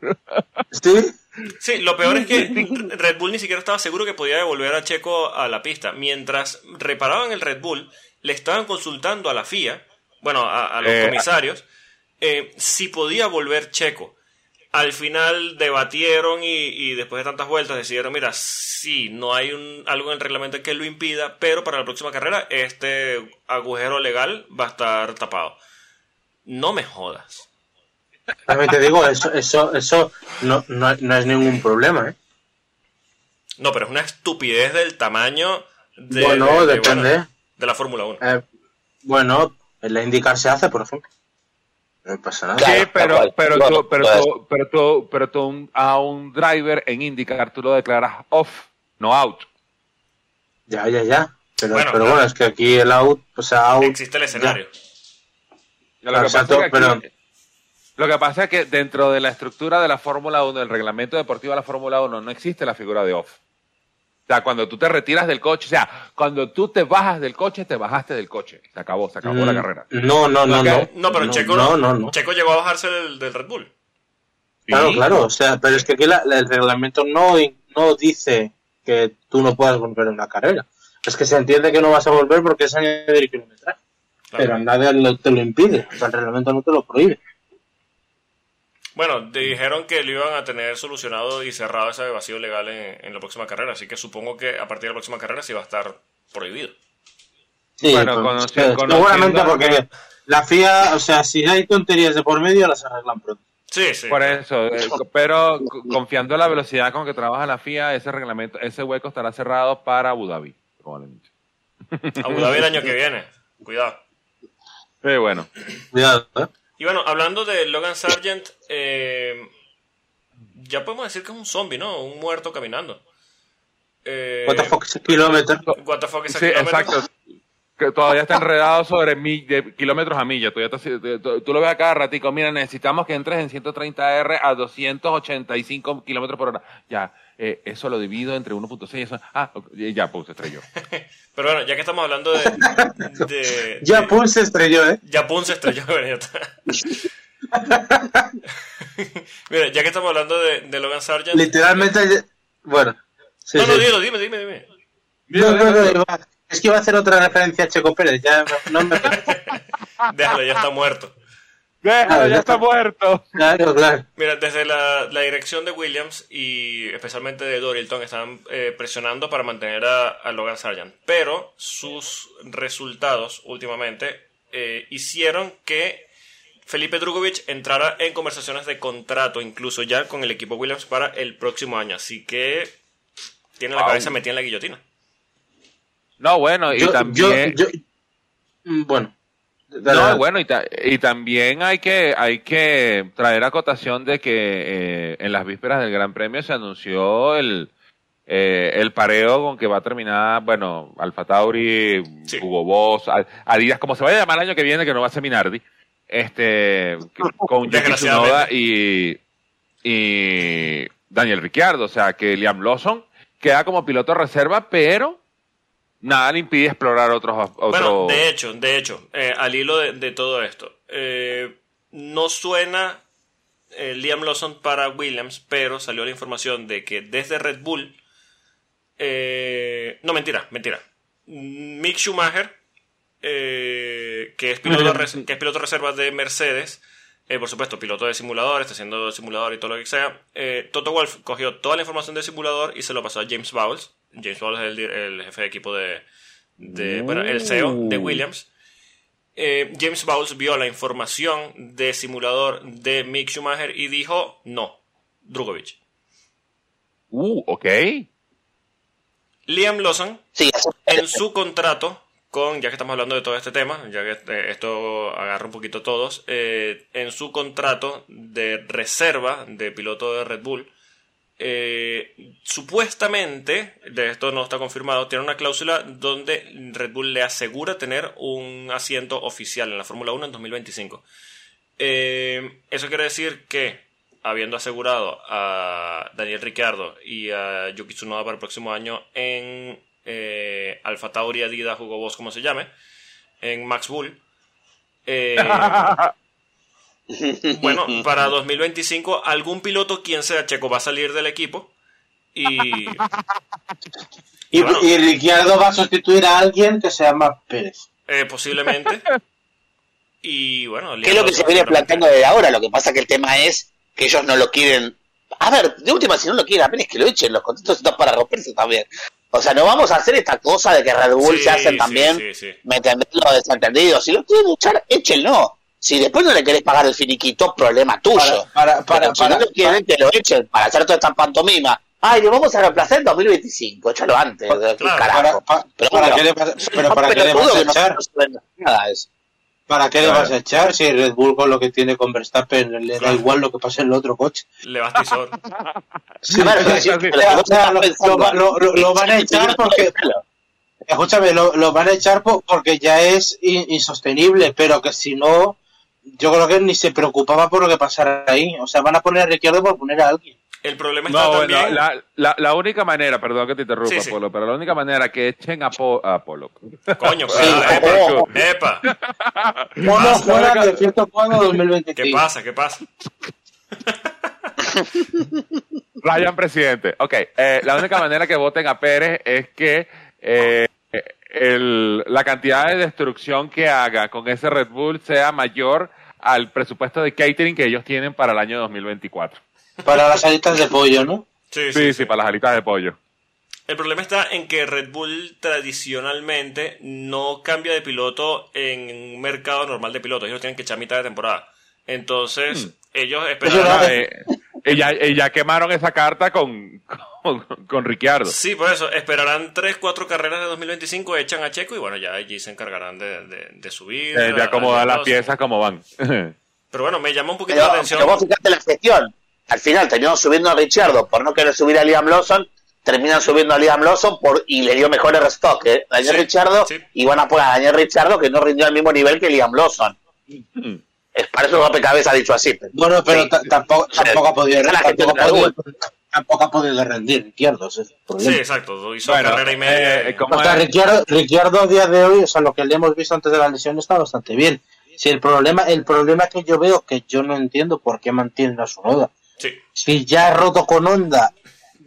¿Sí? Sí, lo peor es que Red Bull ni siquiera estaba seguro que podía devolver a Checo a la pista. Mientras reparaban el Red Bull, le estaban consultando a la FIA, bueno, a, a los Eh, comisarios, eh, si podía volver Checo. Al final debatieron y, y después de tantas vueltas decidieron, mira, sí, no hay un, algo en el reglamento que lo impida, pero para la próxima carrera este agujero legal va a estar tapado. No me jodas. También te digo, eso, eso, eso no, no, no es ningún problema, ¿eh? No, pero es una estupidez del tamaño de, Bueno, de- de- depende. bueno, de la Fórmula 1. Eh, bueno, en la IndyCar se hace, por ejemplo. No pasa nada. Claro, Sí, pero, pero, Bueno, tú, pero, tú, pero, tú, pero tú un- a un driver en IndyCar tú lo declaras off, no out. Ya, ya, ya. Pero, Bueno, pero claro. bueno, es que aquí el out, o sea, out. Existe el escenario. Lo Claro, que, pasa exacto, es que aquí- pero- lo que pasa es que dentro de la estructura de la Fórmula 1, del reglamento deportivo de la Fórmula 1, no existe la figura de off. O sea, cuando tú te retiras del coche, o sea, cuando tú te bajas del coche, te bajaste del coche. Se acabó, se acabó la Mm, carrera. No, no, no, no. No, pero Checo, No, no, no. Checo llegó a bajarse del, del Red Bull. Claro, Sí. claro. O sea, pero es que aquí la- la- el reglamento no, no dice que tú no puedas volver a una carrera. Es que se entiende que no vas a volver porque es añadir kilometraje. Claro. Pero nadie lo- te lo impide. O sea, el reglamento no te lo prohíbe. Bueno, dijeron que lo iban a tener solucionado y cerrado ese vacío legal en, en la próxima carrera, así que supongo que a partir de la próxima carrera sí va a estar prohibido. Sí, Bueno, pues, eh, conociendo seguramente porque la FIA, o sea, si hay tonterías de por medio, las arreglan pronto. Sí, sí. Por eso, eh, pero co- confiando en la velocidad con que trabaja la FIA, ese reglamento, ese hueco estará cerrado para Abu Dhabi, probablemente. Abu Dhabi el año que viene. Cuidado. Sí, bueno. Cuidado, ¿eh? Y bueno, hablando de Logan Sargent, eh, ya podemos decir que es un zombie, ¿no? Un muerto caminando. Eh, What the fuck is a kilometer? what the fuck is a Sí, exacto. Que todavía está enredado sobre mi- de kilómetros a milla. Todavía está- tú, tú lo ves a cada ratico. Mira, necesitamos que entres en 130R a 285 kilómetros por hora. Ya, eh, eso lo divido entre 1.6. Eso, ah, ok, ya, pues se estrelló. Pero bueno, ya que estamos hablando de... de- Paul se estrelló, ¿eh? Japón se estrelló. Mira, ya que estamos hablando de, de Logan Sargent... Literalmente, bueno. Sí, no, no, sí. dilo, dime, dime, dime. No, no, no, iba- es que iba a hacer otra referencia a Checo Pérez, ya no me... Déjalo, ya está muerto. Déjalo, ya ya está muerto. Claro, claro. Mira, desde la, la dirección de Williams y especialmente de Dorilton están eh, presionando para mantener a, a Logan Sargent. Pero sus resultados últimamente eh, hicieron que Felipe Drugovich entrara en conversaciones de contrato, incluso ya con el equipo Williams para el próximo año. Así que tiene la Wow. cabeza metida en la guillotina. No, bueno, y Yo, también... yo, yo- mm, bueno. No, bueno, y, ta- y también hay que, hay que traer a cotación de que eh, en las vísperas del Gran Premio se anunció el, eh, el pareo con que va a terminar, bueno, Alfa Tauri, Sí. Hugo Boss, Ad- Adidas, como se vaya a llamar el año que viene, que no va a ser Minardi, este, con Yuki. Tsunoda y, y Daniel Ricciardo, o sea, que Liam Lawson queda como piloto reserva, pero nada le impide explorar otros, otros Bueno, de hecho, de hecho, eh, al hilo de, de todo esto, eh, no suena eh, Liam Lawson para Williams, pero salió la información de que desde Red Bull, eh, no mentira, mentira, Mick Schumacher, eh, que, es piloto, que es piloto reserva de Mercedes, por supuesto, piloto de simulador, está haciendo simulador y todo lo que sea. Toto Wolf cogió toda la información del simulador y se lo pasó a James Bowles. James Bowles es el, jefe de equipo de, bueno, el CEO de Williams. Eh, James Bowles vio la información de simulador de Mick Schumacher y dijo no, Drugovic. Uh, ok. Liam Lawson, en su contrato con, ya que estamos hablando de todo este tema, ya que eh, esto agarra un poquito todos, eh, en su contrato de reserva de piloto de Red Bull, eh, supuestamente, de esto no está confirmado, tiene una cláusula donde Red Bull le asegura tener un asiento oficial en la Fórmula 1 en 2025. Eh, eso quiere decir que, habiendo asegurado a Daniel Ricciardo y a Yuki Tsunoda para el próximo año en eh, Alfa Tauri, Adidas, Hugo Boss, como se llame, en Max Bull, eh, Bueno, para 2025, algún piloto, quien sea Checo, va a salir del equipo. Y. y, Ricciardo va a sustituir a alguien que se llama Pérez. Eh, posiblemente. y bueno. ¿Qué es lo que se viene planteando desde ahora? Lo que pasa que el tema es que ellos no lo quieren. A ver, de última, si no lo quieren, apenas que lo echen. Los contratos están para romperse también. O sea, no vamos a hacer esta cosa de que Red Bull se hacen también. ¿Me entendés? Los desentendidos. Si lo quieren echar, échenlo. Si después no le querés pagar el finiquito, problema tuyo. Para, para, para, si no quieren que lo echen para hacer toda esta pantomima. Ay, lo vamos a reemplazar en 2025, échalo antes. carajo. pero para, qué le vas, pero para qué le vas a echar. nada eso. ¿Para qué le vas a echar si Red Bull con lo que tiene con Verstappen le da igual lo que pase en el otro coche? Le vas a sí, lo van a echar porque escúchame, lo, lo, van a echar porque ya es insostenible, pero que si no yo creo que ni se preocupaba por lo que pasara ahí. O sea, van a poner a Ricciardo por poner a alguien. El problema está no, también... bueno, la, la, la, única manera, perdón que te interrumpa, Polo, pero la única manera que echen a, Polo. Coño, pero, epa, epa. Polo fuera de cierto juego 2023. ¿Qué pasa? ¿Qué pasa? Ryan presidente. Ok, eh, la única manera que voten a Pérez es que eh, el, la cantidad de destrucción que haga con ese Red Bull sea mayor al presupuesto de catering que ellos tienen para el año 2024. Para las alitas de pollo, ¿no? Sí, sí, sí, para las alitas de pollo. El problema está en que Red Bull tradicionalmente no cambia de piloto en un mercado normal de pilotos. Ellos tienen que echar mitad de temporada. Entonces, hmm. ellos esperan... Y ya, quemaron esa carta con, con, Ricciardo. Sí, por eso. Esperarán 3, 4 carreras de 2025, echan a Checo y bueno, ya allí se encargarán de, de, subir. de acomodar las piezas como van. Pero bueno, me llama un poquito la atención. Pero vos fijate la gestión. Al final terminó subiendo a Ricciardo por no querer subir a Liam Lawson. Terminan subiendo a Liam Lawson por, y le dio mejores restock. ¿eh? Daniel Ricciardo y van a poner a Daniel Ricciardo que no rindió al mismo nivel que Liam Lawson. Mm. Es para eso cabeza ha dicho así. Bueno, pero tampoco, tampoco, ha podido, tampoco, ha podido, rendir Ricciardo. sí, exacto. Hizo carrera y media. Eh, Ricciardo, a día de hoy, o sea, lo que le hemos visto antes de la lesión está bastante bien. Si el problema, el problema que yo veo, que yo no entiendo por qué mantienen a su noda. Sí. Si ya ha roto con Honda,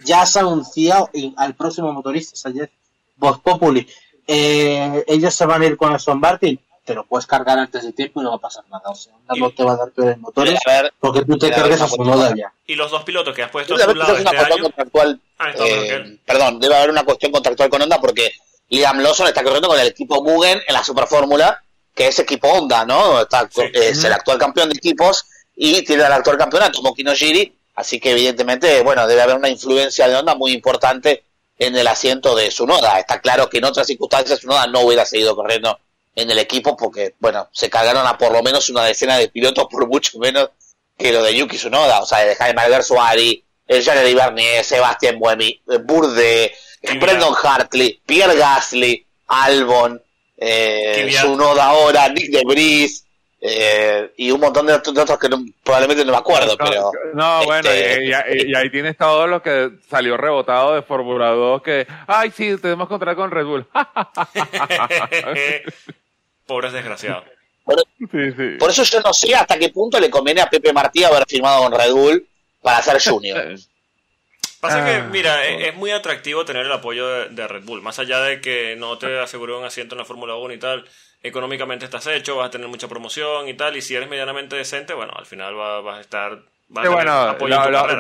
ya se ha anunciado al próximo motorista, ayer, Voz Populi, eh, ellos se van a ir con Aston Martin te lo puedes cargar antes de tiempo y no va a pasar nada. O sea, no te va a dar peores motores porque tú te cargues a su moda ya. Y los dos pilotos que has puesto a su lado este año... contractual, ah, eh, perdón, debe haber una cuestión contractual con Honda porque Liam Lawson está corriendo con el equipo Mugen en la Superfórmula, que es equipo Honda, ¿no? Está, Es el actual campeón de equipos y tiene el actual campeonato, Mokino Giri, así que evidentemente, bueno, debe haber una influencia de Honda muy importante en el asiento de su noda. Está claro que en otras circunstancias su noda no hubiera seguido corriendo en el equipo porque, bueno, se cargaron a por lo menos una decena de pilotos por mucho menos que lo de Yuki Tsunoda, o sea, de Jaime Alguersuari, el Jean Barnier, Sebastián Buemi, Burde, Brendan Hartley, Pierre Gasly, Albon, eh, Tsunoda ahora, Nick de Bris, eh, y un montón de, otros que probablemente no me acuerdo, pero... No, bueno, este, y, ahí tienes todo lo que salió rebotado de Fórmula 2 que, ay, sí, tenemos que encontrar con Red Bull. Pobres desgraciados. Por, eso yo no sé hasta qué punto le conviene a Pepe Martí haber firmado con Red Bull para ser junior. Pasa que, ah, mira, es, muy atractivo tener el apoyo de, Red Bull. Más allá de que no te aseguró un asiento en la Fórmula 1 y tal, económicamente estás hecho, vas a tener mucha promoción y tal. Y si eres medianamente decente, bueno, al final vas, a estar. bueno,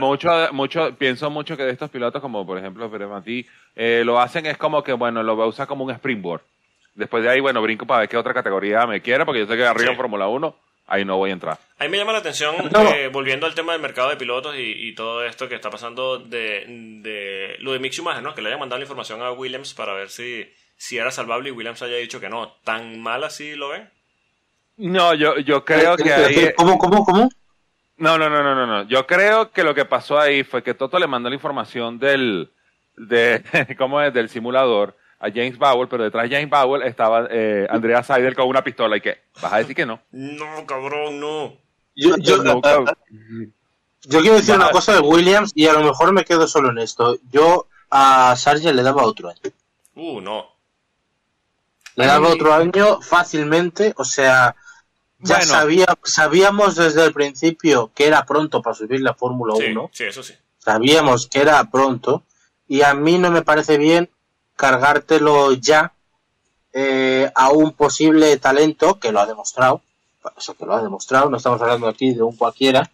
mucho, mucho, pienso mucho que de estos pilotos, como por ejemplo Pepe Martí, eh, lo hacen es como que, bueno, lo va a usar como un springboard. Después de ahí, bueno, brinco para ver qué otra categoría me quiera, porque yo sé que arriba en Fórmula 1 ahí no voy a entrar. A mí me llama la atención, eh, volviendo al tema del mercado de pilotos y, todo esto que está pasando de, de lo de Mick Schumacher, ¿no? Que le haya mandado la información a Williams para ver si, si era salvable y Williams haya dicho que no. ¿Tan mal así lo ven? No, yo, yo creo que ahí... ¿Cómo, cómo, cómo? No, no, no, no, no, no. Yo creo que lo que pasó ahí fue que Toto le mandó la información del, de, ¿cómo es? Del simulador a James Bowell, pero detrás de James Bowell estaba eh, Andrea Seidel con una pistola y que, ¿vas a decir que no? No, cabrón, no. Yo, yo, yo quiero decir una cosa de Williams y a lo mejor me quedo solo en esto. Yo a Sargent le daba otro año. Uh, no. Le daba otro año fácilmente, o sea, ya sabía, sabíamos desde el principio que era pronto para subir la Fórmula 1. Sí, eso sí. Sabíamos que era pronto y a mí no me parece bien cargártelo ya eh, a un posible talento que lo ha demostrado, eso que lo ha demostrado, no estamos hablando aquí de un cualquiera,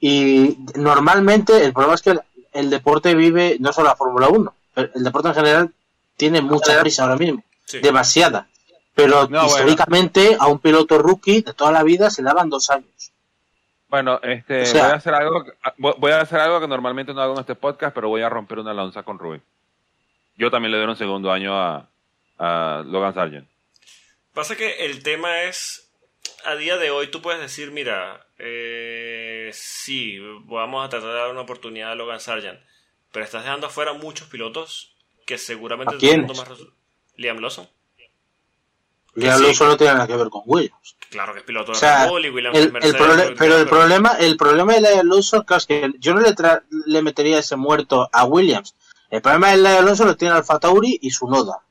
y normalmente el problema es que el, deporte vive no solo la Fórmula 1, el, deporte en general tiene mucha prisa ahora mismo, demasiada, pero históricamente a un piloto rookie de toda la vida se daban dos años. Bueno, este, voy, a hacer algo, voy a hacer algo que normalmente no hago en este podcast, pero voy a romper una lanza con Rubén yo también le doy un segundo año a, Logan Sargent. Pasa que el tema es, a día de hoy tú puedes decir, mira, eh, sí, vamos a tratar de dar una oportunidad a Logan Sargent, pero estás dejando afuera muchos pilotos que seguramente... ¿A quién? Liam Lawson. Liam Lawson no tiene nada que ver con Williams. Claro que es piloto de Red Bull y Williams el, Pero el problema, el problema de Liam Lawson es que yo no le, le metería ese muerto a Williams el problema del de Alonso lo tiene Alfa Tauri y su Noda.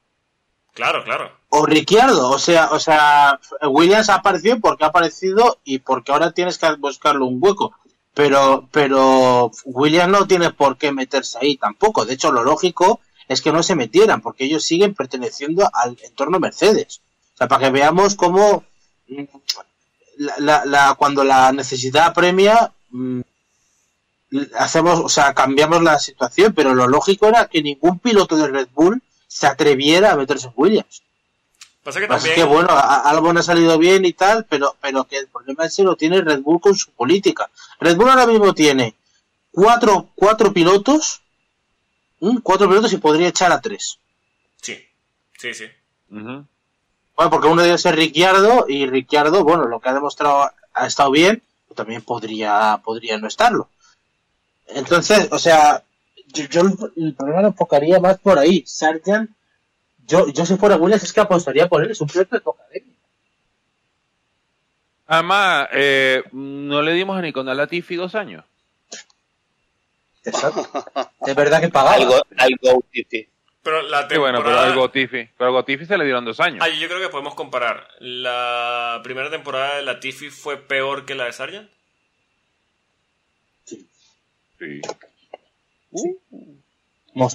Claro, claro. O Ricciardo, o sea, o sea, Williams ha aparecido porque ha aparecido y porque ahora tienes que buscarle un hueco. Pero, pero Williams no tiene por qué meterse ahí tampoco. De hecho, lo lógico es que no se metieran, porque ellos siguen perteneciendo al entorno Mercedes. O sea, para que veamos cómo mm, la, la, cuando la necesidad apremia, mm, hacemos, o sea, cambiamos la situación, pero lo lógico era que ningún piloto de Red Bull se atreviera a meterse en Williams. Pasa que también... que bueno, algo no ha salido bien y tal, pero, pero que el problema ese lo tiene Red Bull con su política. Red Bull ahora mismo tiene cuatro, cuatro pilotos, cuatro pilotos y podría echar a tres. Sí, sí, sí. Bueno, porque uno de ellos es Ricciardo y Ricciardo, bueno, lo que ha demostrado ha estado bien, pero también podría, podría no estarlo. Entonces, o sea, yo, el problema lo enfocaría más por ahí. Sargent, yo, yo si fuera Williams es que apostaría por él, es un proyecto de tu academia. Además, eh, no le dimos a Nicolás Latifi dos años. Exacto. Es verdad que pagaba. Algo, algo Pero la temporada... bueno, pero algo Tiffy. Pero a Tiffy se le dieron dos años. Ah, yo creo que podemos comparar. ¿La primera temporada de Latifi fue peor que la de Sargent? Sí.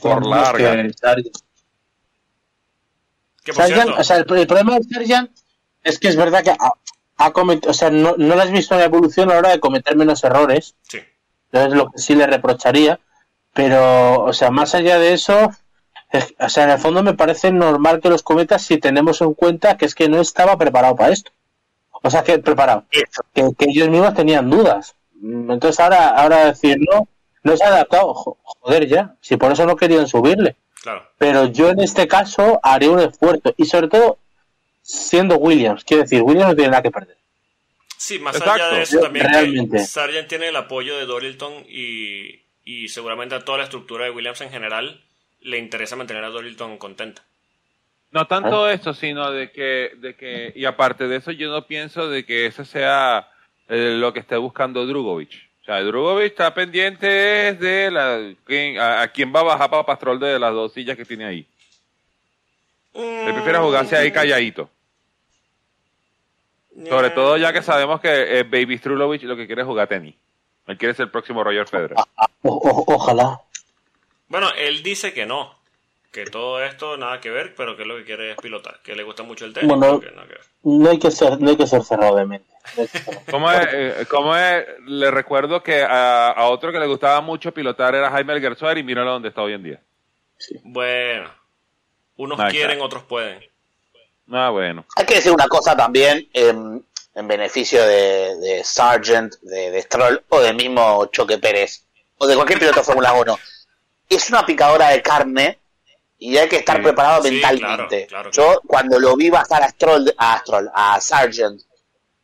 por larga. o sea, el, problema de Sargent es que es verdad que ha, ha o sea, no, no le has visto la evolución a la hora de cometer menos errores. Sí. Entonces lo que sí le reprocharía. Pero, o sea, más allá de eso, o sea, en el fondo me parece normal que los cometas si tenemos en cuenta que es que no estaba preparado para esto. O sea, que preparado. Que, que ellos mismos tenían dudas. Entonces ahora, ahora decir no, no se ha adaptado, joder ya, si por eso no querían subirle. Pero yo en este caso haré un esfuerzo y sobre todo siendo Williams, quiero decir, Williams no tiene nada que perder. Sí, más allá de eso también Sargent tiene el apoyo de Dorilton y, y seguramente a toda la estructura de Williams en general le interesa mantener a Dorilton contenta. No tanto ah. eso, sino de que, de que, y aparte de eso, yo no pienso de que ese sea eh, lo que esté buscando Drugovic sea, Drugovic está pendiente de la, a, quién va a bajar para Pastrol de las dos sillas que tiene ahí. Le prefiere jugarse ahí calladito. Sobre todo ya que sabemos que eh, Baby Strulovich lo que quiere es jugar tenis. Él quiere ser el próximo Roger Federer. ojalá. Bueno, él dice que no. Que todo esto nada que ver, pero que lo que quiere es pilotar. Que le gusta mucho el tenis. Bueno, no, hay que ser, no hay que ser cerrado de mente. ¿Cómo es, eh, ¿Cómo es? Le recuerdo que a, otro que le gustaba mucho pilotar era Jaime Gersuar y míralo donde está hoy en día. Bueno, unos quieren, otros pueden. Ah, bueno. Hay que decir una cosa también en, beneficio de, Sargent, de, Stroll o del mismo Choque Pérez o de cualquier piloto de Fórmula 1. Es una picadora de carne y hay que estar preparado mentalmente. Yo cuando lo vi bajar a Stroll, a Stroll, a Sargent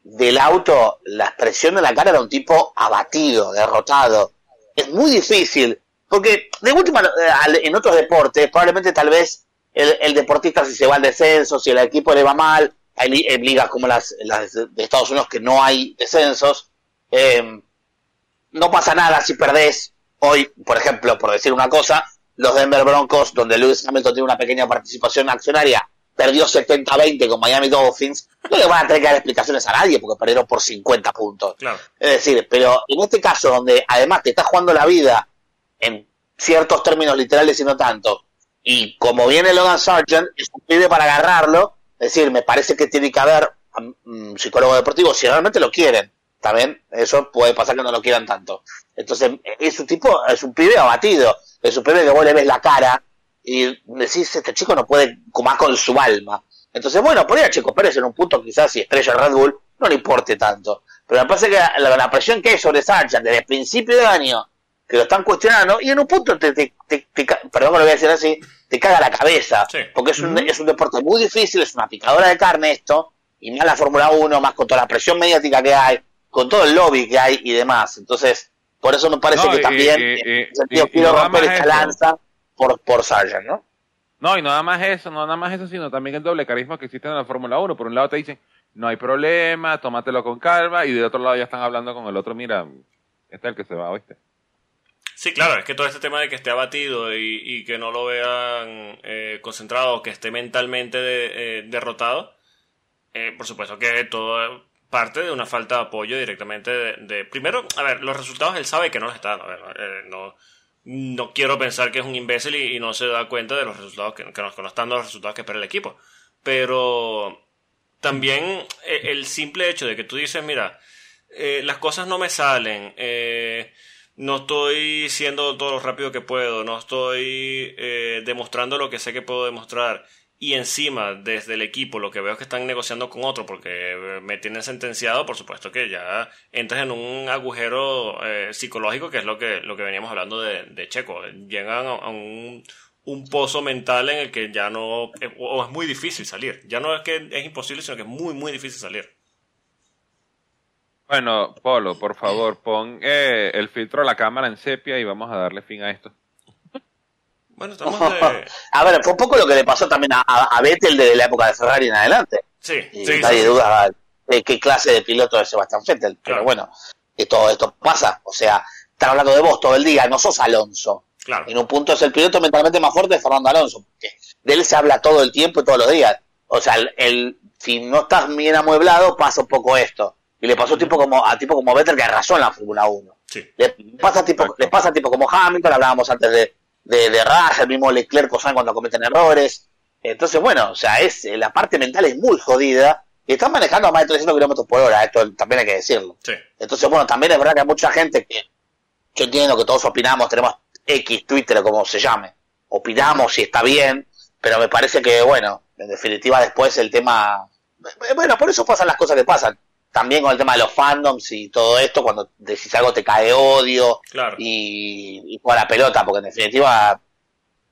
del auto, la expresión de la cara era un tipo abatido, derrotado. Es muy difícil, porque de última, eh, en otros deportes, probablemente tal vez el, deportista si se va al descenso, si el equipo le va mal, hay en ligas como las, de Estados Unidos que no hay descensos, eh, no pasa nada si perdés. Hoy, por ejemplo, por decir una cosa, los Denver Broncos, donde Lewis Hamilton tiene una pequeña participación accionaria, perdió 70-20 con Miami Dolphins, no le van a tener que dar explicaciones a nadie porque perdieron por 50 puntos. Es decir, pero en este caso, donde además te estás jugando la vida en ciertos términos literales y no tanto, y como viene Logan Sargent, es un pibe para agarrarlo, es decir, me parece que tiene que haber un psicólogo deportivo si realmente lo quieren. También eso puede pasar que no lo quieran tanto. Entonces, es un tipo, es un pibe abatido, es un pibe que vos le ves la cara y decís, este chico no puede comer con su alma. Entonces, bueno, por ahí a Chico Pérez en un punto quizás si estrella Red Bull no le importe tanto. Pero me parece que la, presión que hay sobre Sánchez desde el principio de año, que lo están cuestionando, y en un punto te, te, te, perdón que lo voy a decir así, te caga la cabeza. Porque es un, es un deporte muy difícil, es una picadora de carne esto, y más la Fórmula 1, más con toda la presión mediática que hay, con todo el lobby que hay y demás. Entonces, por eso me parece que también, en sentido, quiero romper esta lanza por, por Sargent, ¿no? No, y nada más eso, no nada más eso, sino también el doble carisma que existe en la Fórmula 1. Por un lado te dicen, no hay problema, tómatelo con calma, y de otro lado ya están hablando con el otro, mira, este es el que se va, ¿oíste? Sí, claro, es que todo este tema de que esté abatido y, que no lo vean eh, concentrado, que esté mentalmente eh, derrotado, eh, por supuesto que todo parte de una falta de apoyo directamente de, Primero, a ver, los resultados él sabe que no los está dando. no, no quiero pensar que es un imbécil y, no se da cuenta de los resultados que, que, no, están los resultados que espera el equipo. Pero también eh, el simple hecho de que tú dices, mira, eh, las cosas no me salen, eh, no estoy siendo todo lo rápido que puedo, no estoy demostrando lo que sé que puedo demostrar y encima desde el equipo lo que veo es que están negociando con otro porque me tienen sentenciado, por supuesto que ya entras en un agujero eh, psicológico que es lo que, lo que veníamos hablando de, Checo. Llegan a, un, pozo mental en el que ya no, o es muy difícil salir. Ya no es que es imposible, sino que es muy, muy difícil salir. Bueno, Polo, por favor, pon eh, el filtro a la cámara en sepia y vamos a darle fin a esto. Bueno, estamos de... a ver, fue un poco lo que le pasó también a, a, Vettel desde la época de Ferrari en adelante. Sí, y sí, Nadie duda de qué clase de piloto es Sebastián Vettel. Pero bueno, que todo esto pasa. O sea, están hablando de vos todo el día, no sos Alonso. Claro. En un punto es el piloto mentalmente más fuerte de Fernando Alonso. Porque de él se habla todo el tiempo y todos los días. O sea, el, si no estás bien amueblado, pasa un poco esto. Y le pasó tipo como, a tipo como Vettel que arrasó en la Fórmula 1. Sí. Le pasa tipo, le pasa tipo como Hamilton, hablábamos antes de, de, de el mismo Leclerc saben cuando cometen errores. Entonces, bueno, o sea, es la parte mental es muy jodida. Y están manejando a más de 300 kilómetros por hora, esto también hay que decirlo. Entonces, bueno, también es verdad que hay mucha gente que yo entiendo que todos opinamos, tenemos X, Twitter como se llame, opinamos si está bien, pero me parece que, bueno, en definitiva después el tema... Bueno, por eso pasan las cosas que pasan también con el tema de los fandoms y todo esto, cuando decís algo te cae odio y, y la pelota, porque en definitiva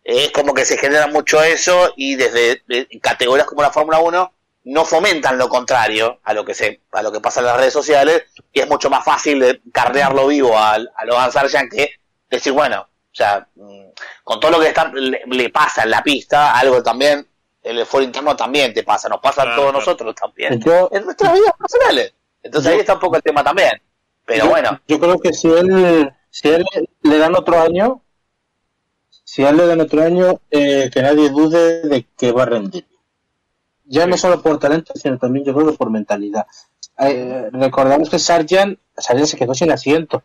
es como que se genera mucho eso y desde categorías como la Fórmula 1 no fomentan lo contrario a lo que se a lo que pasa en las redes sociales y es mucho más fácil de carrearlo vivo a, a Logan Sargent que decir bueno o sea mm, con todo lo que está, le, pasa en la pista algo también el foro interno también te pasa, nos pasa a todos nosotros también. en nuestras vidas personales. Entonces ahí está un poco el tema también. Pero bueno. Yo creo que si él, si él le dan otro año, si a él le dan otro año, eh, que nadie dude de que va a rendir. Ya no solo por talento, sino también yo creo que por mentalidad. eh, recordamos que Sargent, Sargent se quedó sin asiento.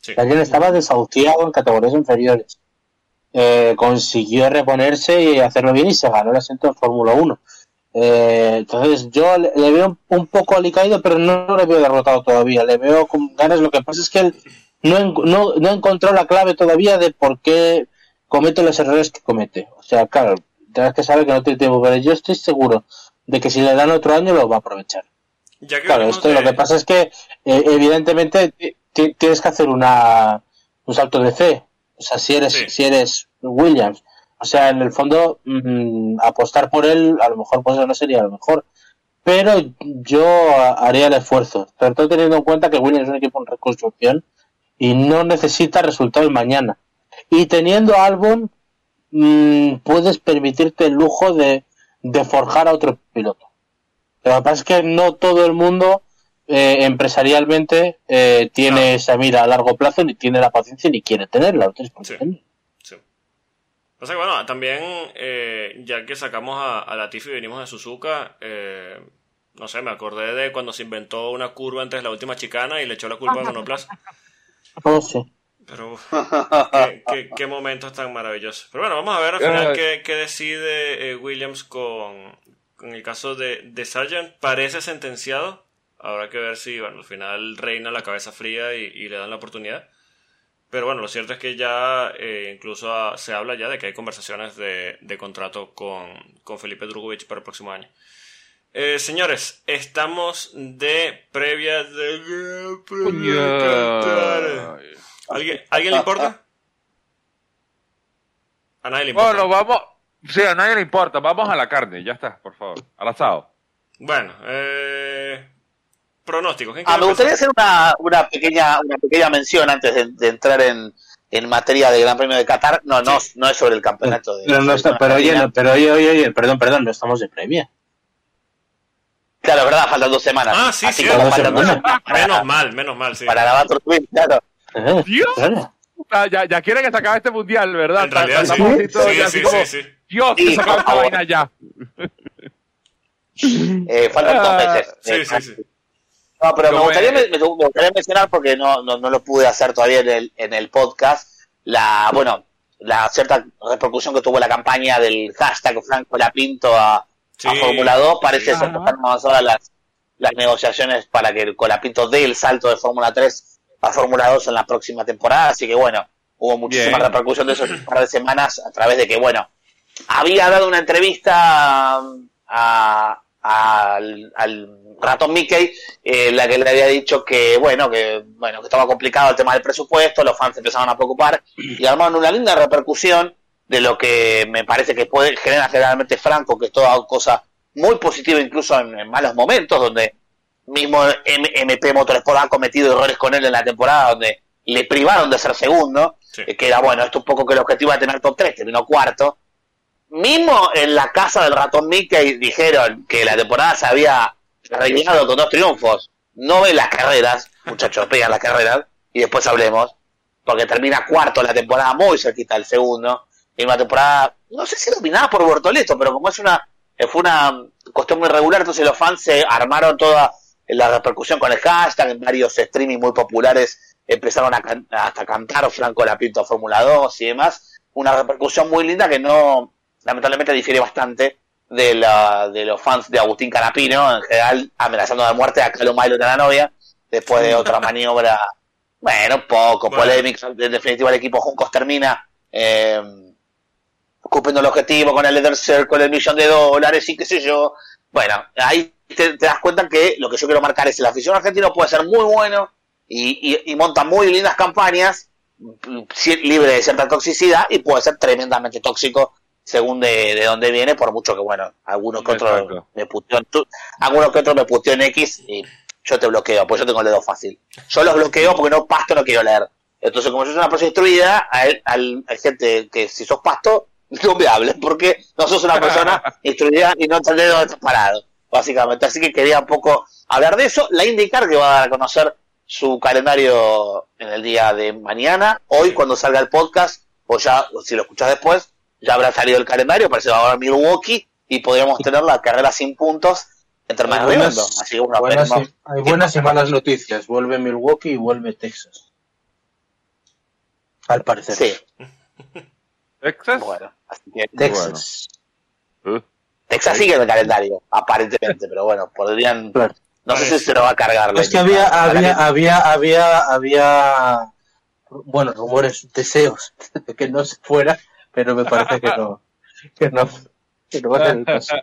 Sargent estaba desahuciado en categorías inferiores. Eh, consiguió reponerse y hacerlo bien y se ganó el asiento en Fórmula 1. Eh, entonces yo le, veo un poco alicaído, pero no le veo derrotado todavía. Le veo con ganas. Lo que pasa es que él no, no, no encontró la clave todavía de por qué comete los errores que comete. O sea, claro, tienes que saber que no tiene tiempo, pero yo estoy seguro de que si le dan otro año lo va a aprovechar. claro, esto lo que pasa es que eh, evidentemente tienes que hacer una un salto de fe. O sea, si eres, si eres Williams, o sea, en el fondo, mm, apostar por él, a lo mejor pues no sería lo mejor. Pero yo haría el esfuerzo, sobre todo teniendo en cuenta que Williams es un equipo en reconstrucción y no necesita resultados mañana. Y teniendo Albon, mm, puedes permitirte el lujo de, de forjar a otro piloto. Lo que pasa es que no todo el mundo eh, empresarialmente eh, tiene esa mira a largo plazo, ni tiene la paciencia, ni quiere tenerla. Sí, sí. O sea que bueno, también, eh, ya que sacamos a, a Latifi y venimos de Suzuka, no sé, me acordé de cuando se inventó una curva antes de la última chicana y le echó la culpa a Monoplaza. Oh, sí. Pero qué, qué, momentos tan maravillosos. Pero bueno, vamos a ver al final qué, qué decide Williams con, con, el caso de, de Sargent. Parece sentenciado. Habrá que ver si, bueno, al final reina la cabeza fría y, le dan la oportunidad. Pero bueno, lo cierto es que ya eh, incluso se habla ya de que hay conversaciones de, contrato con, Felipe Drugovich para el próximo año. Eh, señores, estamos de previa de... ¿Alguien, ¿Alguien le importa? A nadie le importa. Bueno, vamos... Sí, a nadie le importa. Vamos a la carne, ya está, por favor. Al asado. Bueno, eh, pronósticos. Ah, me gustaría hacer una, una, pequeña, una pequeña mención antes de, entrar en, en, materia de Gran Premio de Qatar. No, no, no es sobre el campeonato. De, pero, no está, pero, oye, pero oye, oye, perdón, perdón, no estamos de premio. Claro, verdad, faltan dos semanas. Ah, sí, sí. menos mal, menos mal, sí. Para la Twin, claro. Eh, Dios. Ah, ya, ya quiere que se acabe este mundial, ¿verdad? En realidad, sí. Sí, sí, sí, sí, Dios, que se acabe esta vaina ya. Eh, faltan dos meses. Sí, sí, sí. No, pero me gustaría, me, gustaría, mencionar, porque no, no, no, lo pude hacer todavía en el, en el podcast, la, bueno, la cierta repercusión que tuvo la campaña del hashtag Franco Lapinto a, a Fórmula 2. Parece ser que están avanzadas las, las negociaciones para que el Colapinto dé el salto de Fórmula 3 a Fórmula 2 en la próxima temporada. Así que bueno, hubo muchísima repercusión de esos par de semanas a través de que, bueno, había dado una entrevista a, al, al ratón Mickey, eh, la que le había dicho que, bueno, que, bueno, que estaba complicado el tema del presupuesto, los fans empezaron a preocupar y armaron una linda repercusión de lo que me parece que puede generar generalmente Franco, que es toda cosa muy positiva incluso en, malos momentos, donde mismo MP Motorsport ha cometido errores con él en la temporada, donde le privaron de ser segundo, eh, que era bueno, esto un poco que el objetivo era tener top 3, terminó cuarto, mismo en la casa del ratón Mickey dijeron que la temporada se había rellenado con dos triunfos. No ven las carreras, muchachos, pegan las carreras y después hablemos. Porque termina cuarto la temporada, muy cerquita del segundo. Y una temporada, no sé si dominada por Bortoleto, pero como es una, eh, fue una cuestión muy regular, entonces los fans se armaron toda la repercusión con el hashtag, en varios streaming muy populares empezaron a hasta cantar Franco Lapinto Fórmula 2 y demás. Una repercusión muy linda que no, lamentablemente difiere bastante de, la, de los fans de Agustín Canapino, en general amenazando de muerte a Carlos Milo de la novia, después de otra maniobra, bueno, poco polémica, en definitiva el equipo Juncos termina eh, cumpliendo el objetivo con el Leather Circle, el millón de dólares y qué sé yo. Bueno, ahí te, das cuenta que lo que yo quiero marcar es que el afición argentino puede ser muy bueno y, y, y monta muy lindas campañas libre de cierta toxicidad y puede ser tremendamente tóxico según de, de dónde viene, por mucho que, bueno, algunos que otros me puteó en algunos que otros me puteó en X y yo te bloqueo, pues yo tengo el dedo fácil. Yo los bloqueo porque no pasto, no quiero leer. Entonces, como yo soy una persona instruida, hay, gente que si sos pasto, no me hables, porque no sos una persona instruida y no entendés dónde estás parado, básicamente. Así que quería un poco hablar de eso. La indicar que va a dar a conocer su calendario en el día de mañana, hoy cuando salga el podcast, o ya, si lo escuchas después, ya habrá salido el calendario, parece que va a haber Milwaukee y podríamos tener la carrera sin puntos Así buenas, hay buenas y malas noticias. Vuelve Milwaukee y vuelve Texas. Al parecer. Sí. ¿Texas? Bueno, así que Texas. Uh. Texas sigue en el calendario, aparentemente, pero bueno, podrían. No sé si se lo va a cargar. Es que había, había, había, había, había, bueno, rumores, deseos de que no se fuera, pero me parece que no, que no, que no va a tener caso.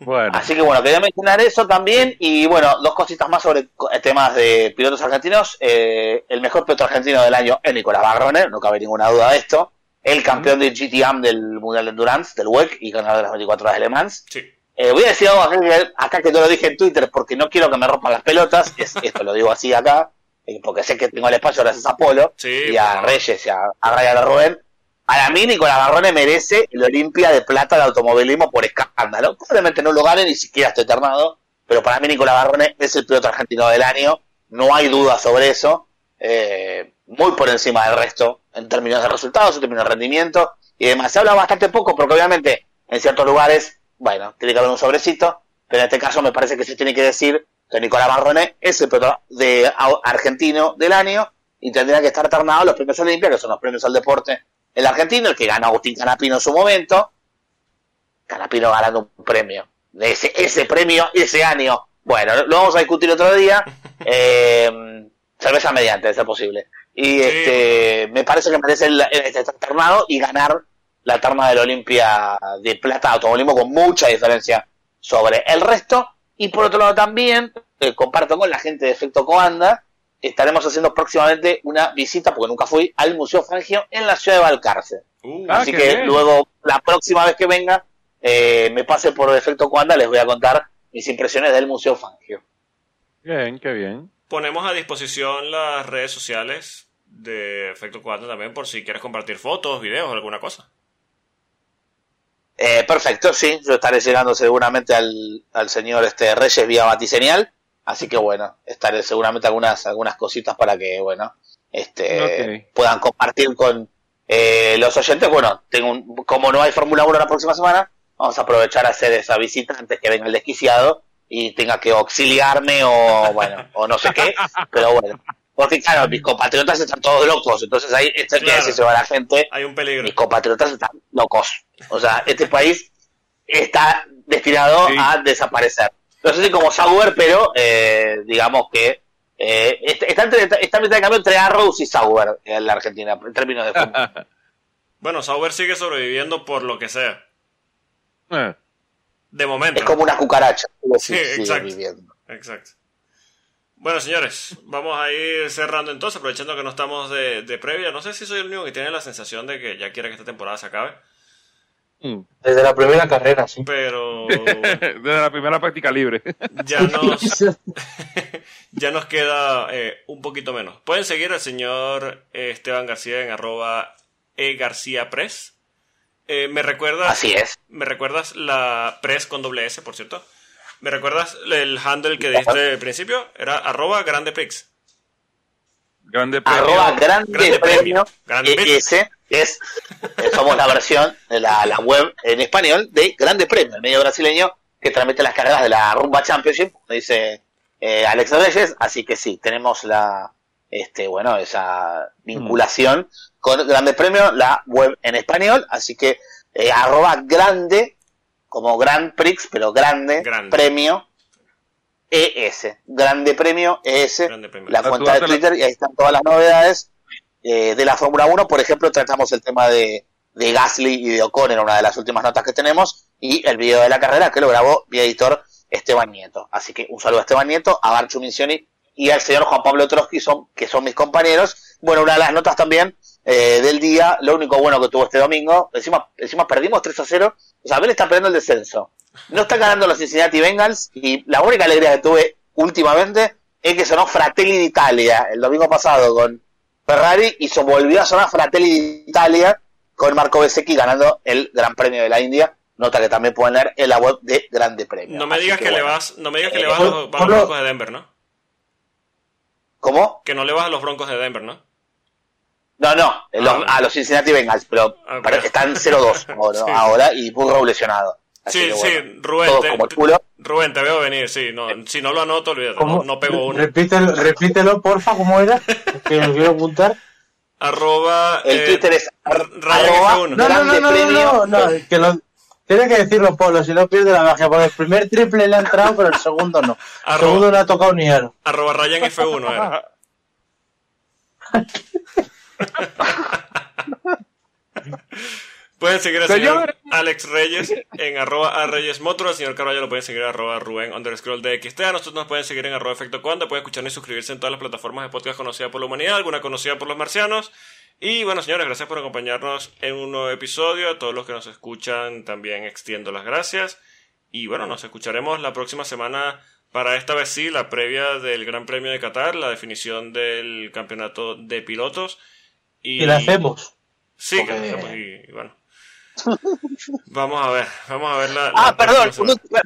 Bueno. Así que bueno, quería mencionar eso también. Y bueno, dos cositas más sobre temas de pilotos argentinos. Eh, el mejor piloto argentino del año es Nicolás Barrone, no cabe ninguna duda de esto. El campeón de GTM del Mundial de Endurance, del WEC, y ganador de las 24 horas de Le Mans. Eh, voy a decir algo acá que no lo dije en Twitter porque no quiero que me rompan las pelotas. esto lo digo así acá, eh, porque sé que tengo el espacio gracias a Polo y a Reyes y a, a Ryan Rubén a mí Nicolás Barrone merece el Olimpia de Plata de automovilismo por escándalo. Probablemente no lo gane, ni siquiera estoy eternado, pero para mí Nicolás Barrone es el piloto argentino del año, no hay duda sobre eso, eh, muy por encima del resto en términos de resultados, en términos de rendimiento y demás. Se habla bastante poco porque obviamente en ciertos lugares, bueno, tiene que haber un sobrecito, pero en este caso me parece que se tiene que decir que Nicolás Barrone es el piloto de argentino del año y tendría que estar eternado los premios Olimpia, que son los premios al deporte el argentino, el que ganó Agustín Canapino en su momento. Canapino ganando un premio. Ese, ese premio, ese año. Bueno, lo vamos a discutir otro día. Eh, cerveza mediante, de ser posible. Y este, me parece que merece el, estar ternado y ganar la terna del Olimpia de Plata Automovilismo con mucha diferencia sobre el resto. Y por otro lado también, eh, comparto con la gente de Efecto Coanda, estaremos haciendo próximamente una visita, porque nunca fui, al Museo Fangio en la ciudad de Valcarce. Uh, Así ah, que luego, la próxima vez que venga, eh, me pase por defecto cuando les voy a contar mis impresiones del Museo Fangio. Bien, qué bien. Ponemos a disposición las redes sociales de Efecto Cuanda también por si quieres compartir fotos, videos o alguna cosa. Eh, perfecto, sí, yo estaré llegando seguramente al, al señor este Reyes vía Batisenial Así que bueno, estaré seguramente algunas, algunas cositas para que, bueno, este, puedan compartir con eh, los oyentes. Bueno, tengo como no hay Fórmula 1 la próxima semana, vamos a aprovechar a hacer esa visita antes que venga el desquiciado y tenga que auxiliarme o, bueno, o no sé qué, pero bueno. Porque claro, mis compatriotas están todos locos, entonces ahí, este claro, se va la gente. Hay un peligro. Mis compatriotas están locos. O sea, este país está destinado a desaparecer no sé si como Sauber, pero eh, digamos que eh, está, entre, está mitad de cambio entre Arrows y Sauber en la Argentina, en términos de fútbol. bueno, Sauber sigue sobreviviendo por lo que sea. Eh. De momento. Es como una cucaracha. Sí, exacto. Exacto. Bueno, señores, vamos a ir cerrando entonces, aprovechando que no estamos de, de previa. No sé si soy el único que tiene la sensación de que ya quiere que esta temporada se acabe. Mm. Desde la primera carrera, sí. Pero. Desde la primera práctica libre. Ya nos, ya nos queda eh, un poquito menos. Pueden seguir al señor Esteban García en arroba egarciapress. Eh, ¿Me recuerdas? Así es. ¿Me recuerdas la press con doble S, por cierto? ¿Me recuerdas el handle que diste al principio? Era arroba grandeprix. Grande premio. Arroba grande, premio. Grande es, eh, somos la versión de la, la, web en español de Grande Premio, el medio brasileño que transmite las carreras de la Rumba Championship, dice eh, Alex Reyes, así que sí, tenemos la, este, bueno, esa vinculación con Grande Premio, la web en español, así que eh, arroba grande, como Grand Prix, pero grande, premio, ES, Grande Premio ES, la cuenta de Twitter, y ahí están todas las novedades eh, de la Fórmula 1. Por ejemplo, tratamos el tema de, de Gasly y de Ocon en una de las últimas notas que tenemos, y el video de la carrera que lo grabó mi editor Esteban Nieto. Así que un saludo a Esteban Nieto, a Barchu Mincioni y al señor Juan Pablo Trotsky, son, que son mis compañeros. Bueno, una de las notas también eh, del día, lo único bueno que tuvo este domingo, encima, encima perdimos 3 a 0, o sea, Abel está perdiendo el descenso. No está ganando los Cincinnati Bengals y la única alegría que tuve últimamente es que sonó Fratelli d'Italia el domingo pasado con Ferrari y se volvió a sonar Fratelli d'Italia con Marco Besecchi ganando el Gran Premio de la India. Nota que también pueden leer en la web de Grande Premio. No me digas que, le vas, no me digas que le vas a los, Broncos de Denver, ¿no? ¿Cómo? Que no le vas a los Broncos de Denver, ¿no? No, no, ah, a los Cincinnati Bengals, pero, ah, están 0-2 ahora, y Burrow lesionado. Sí, sí, Rubén, te, Rubén, te veo venir, sí. No, si no lo anoto, olvídate, no, pego uno. Repítelo, repítelo, porfa, ¿cómo era? que me quiero apuntar. Arroba. El eh, Twitter es arroba. No, no, no, no, no, no, que lo, tiene que decirlo Polo, si no pierde la magia, porque el primer triple le ha entrado, pero el segundo no. el segundo no ha tocado ni aro. Arroba Ryan F1 era. Pueden seguir al señor Alex Reyes en arroba a Reyes Al señor Carvalho lo pueden seguir en arroba Rubén underscore DXT. A nosotros nos pueden seguir en arroba Efecto Cuando. Pueden escucharnos y suscribirse en todas las plataformas de podcast conocidas por la humanidad, alguna conocida por los marcianos. Y bueno, señores, gracias por acompañarnos en un nuevo episodio. A todos los que nos escuchan también extiendo las gracias. Y bueno, nos escucharemos la próxima semana para esta vez sí, la previa del Gran Premio de Qatar, la definición del campeonato de pilotos. Y, la hacemos. Sí, que la hacemos y bueno. Vamos a ver, vamos a ver la. Ah, perdón,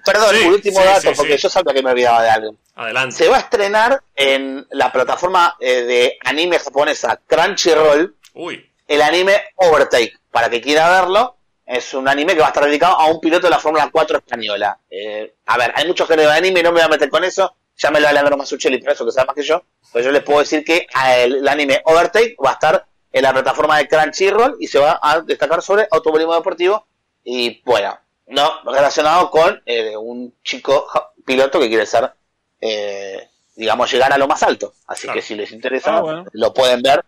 perdón, último dato, porque yo sabía que me olvidaba de algo. Adelante. Se va a estrenar en la plataforma eh, de anime japonesa Crunchyroll Uy. el anime Overtake. Para que quiera verlo, es un anime que va a estar dedicado a un piloto de la Fórmula 4 española. Eh, a ver, hay muchos géneros de anime, no me voy a meter con eso. Ya me lo va a Leandro Masuchelli, por eso que sabe más que yo. Pues yo les puedo decir que el anime Overtake va a estar en la plataforma de Crunchyroll y se va a destacar sobre automovilismo deportivo y bueno, no relacionado con eh, un chico piloto que quiere ser, eh, digamos, llegar a lo más alto. Así que si les interesa, ah, lo pueden ver.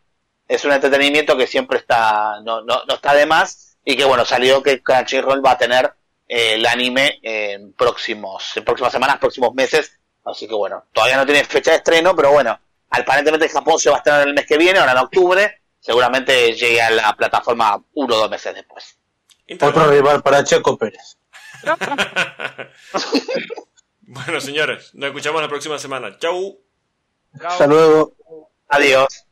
Es un entretenimiento que siempre está, no, no, no está de más y que bueno, salió que Crunchyroll va a tener eh, el anime en próximos, en próximas semanas, próximos meses. Así que bueno, todavía no tiene fecha de estreno, pero bueno, aparentemente Japón se va a estrenar el mes que viene, ahora en octubre seguramente llegue a la plataforma uno o dos meses después. Otro rival para Checo Pérez. bueno, señores, nos escuchamos la próxima semana. Chau. Hasta luego. Adiós.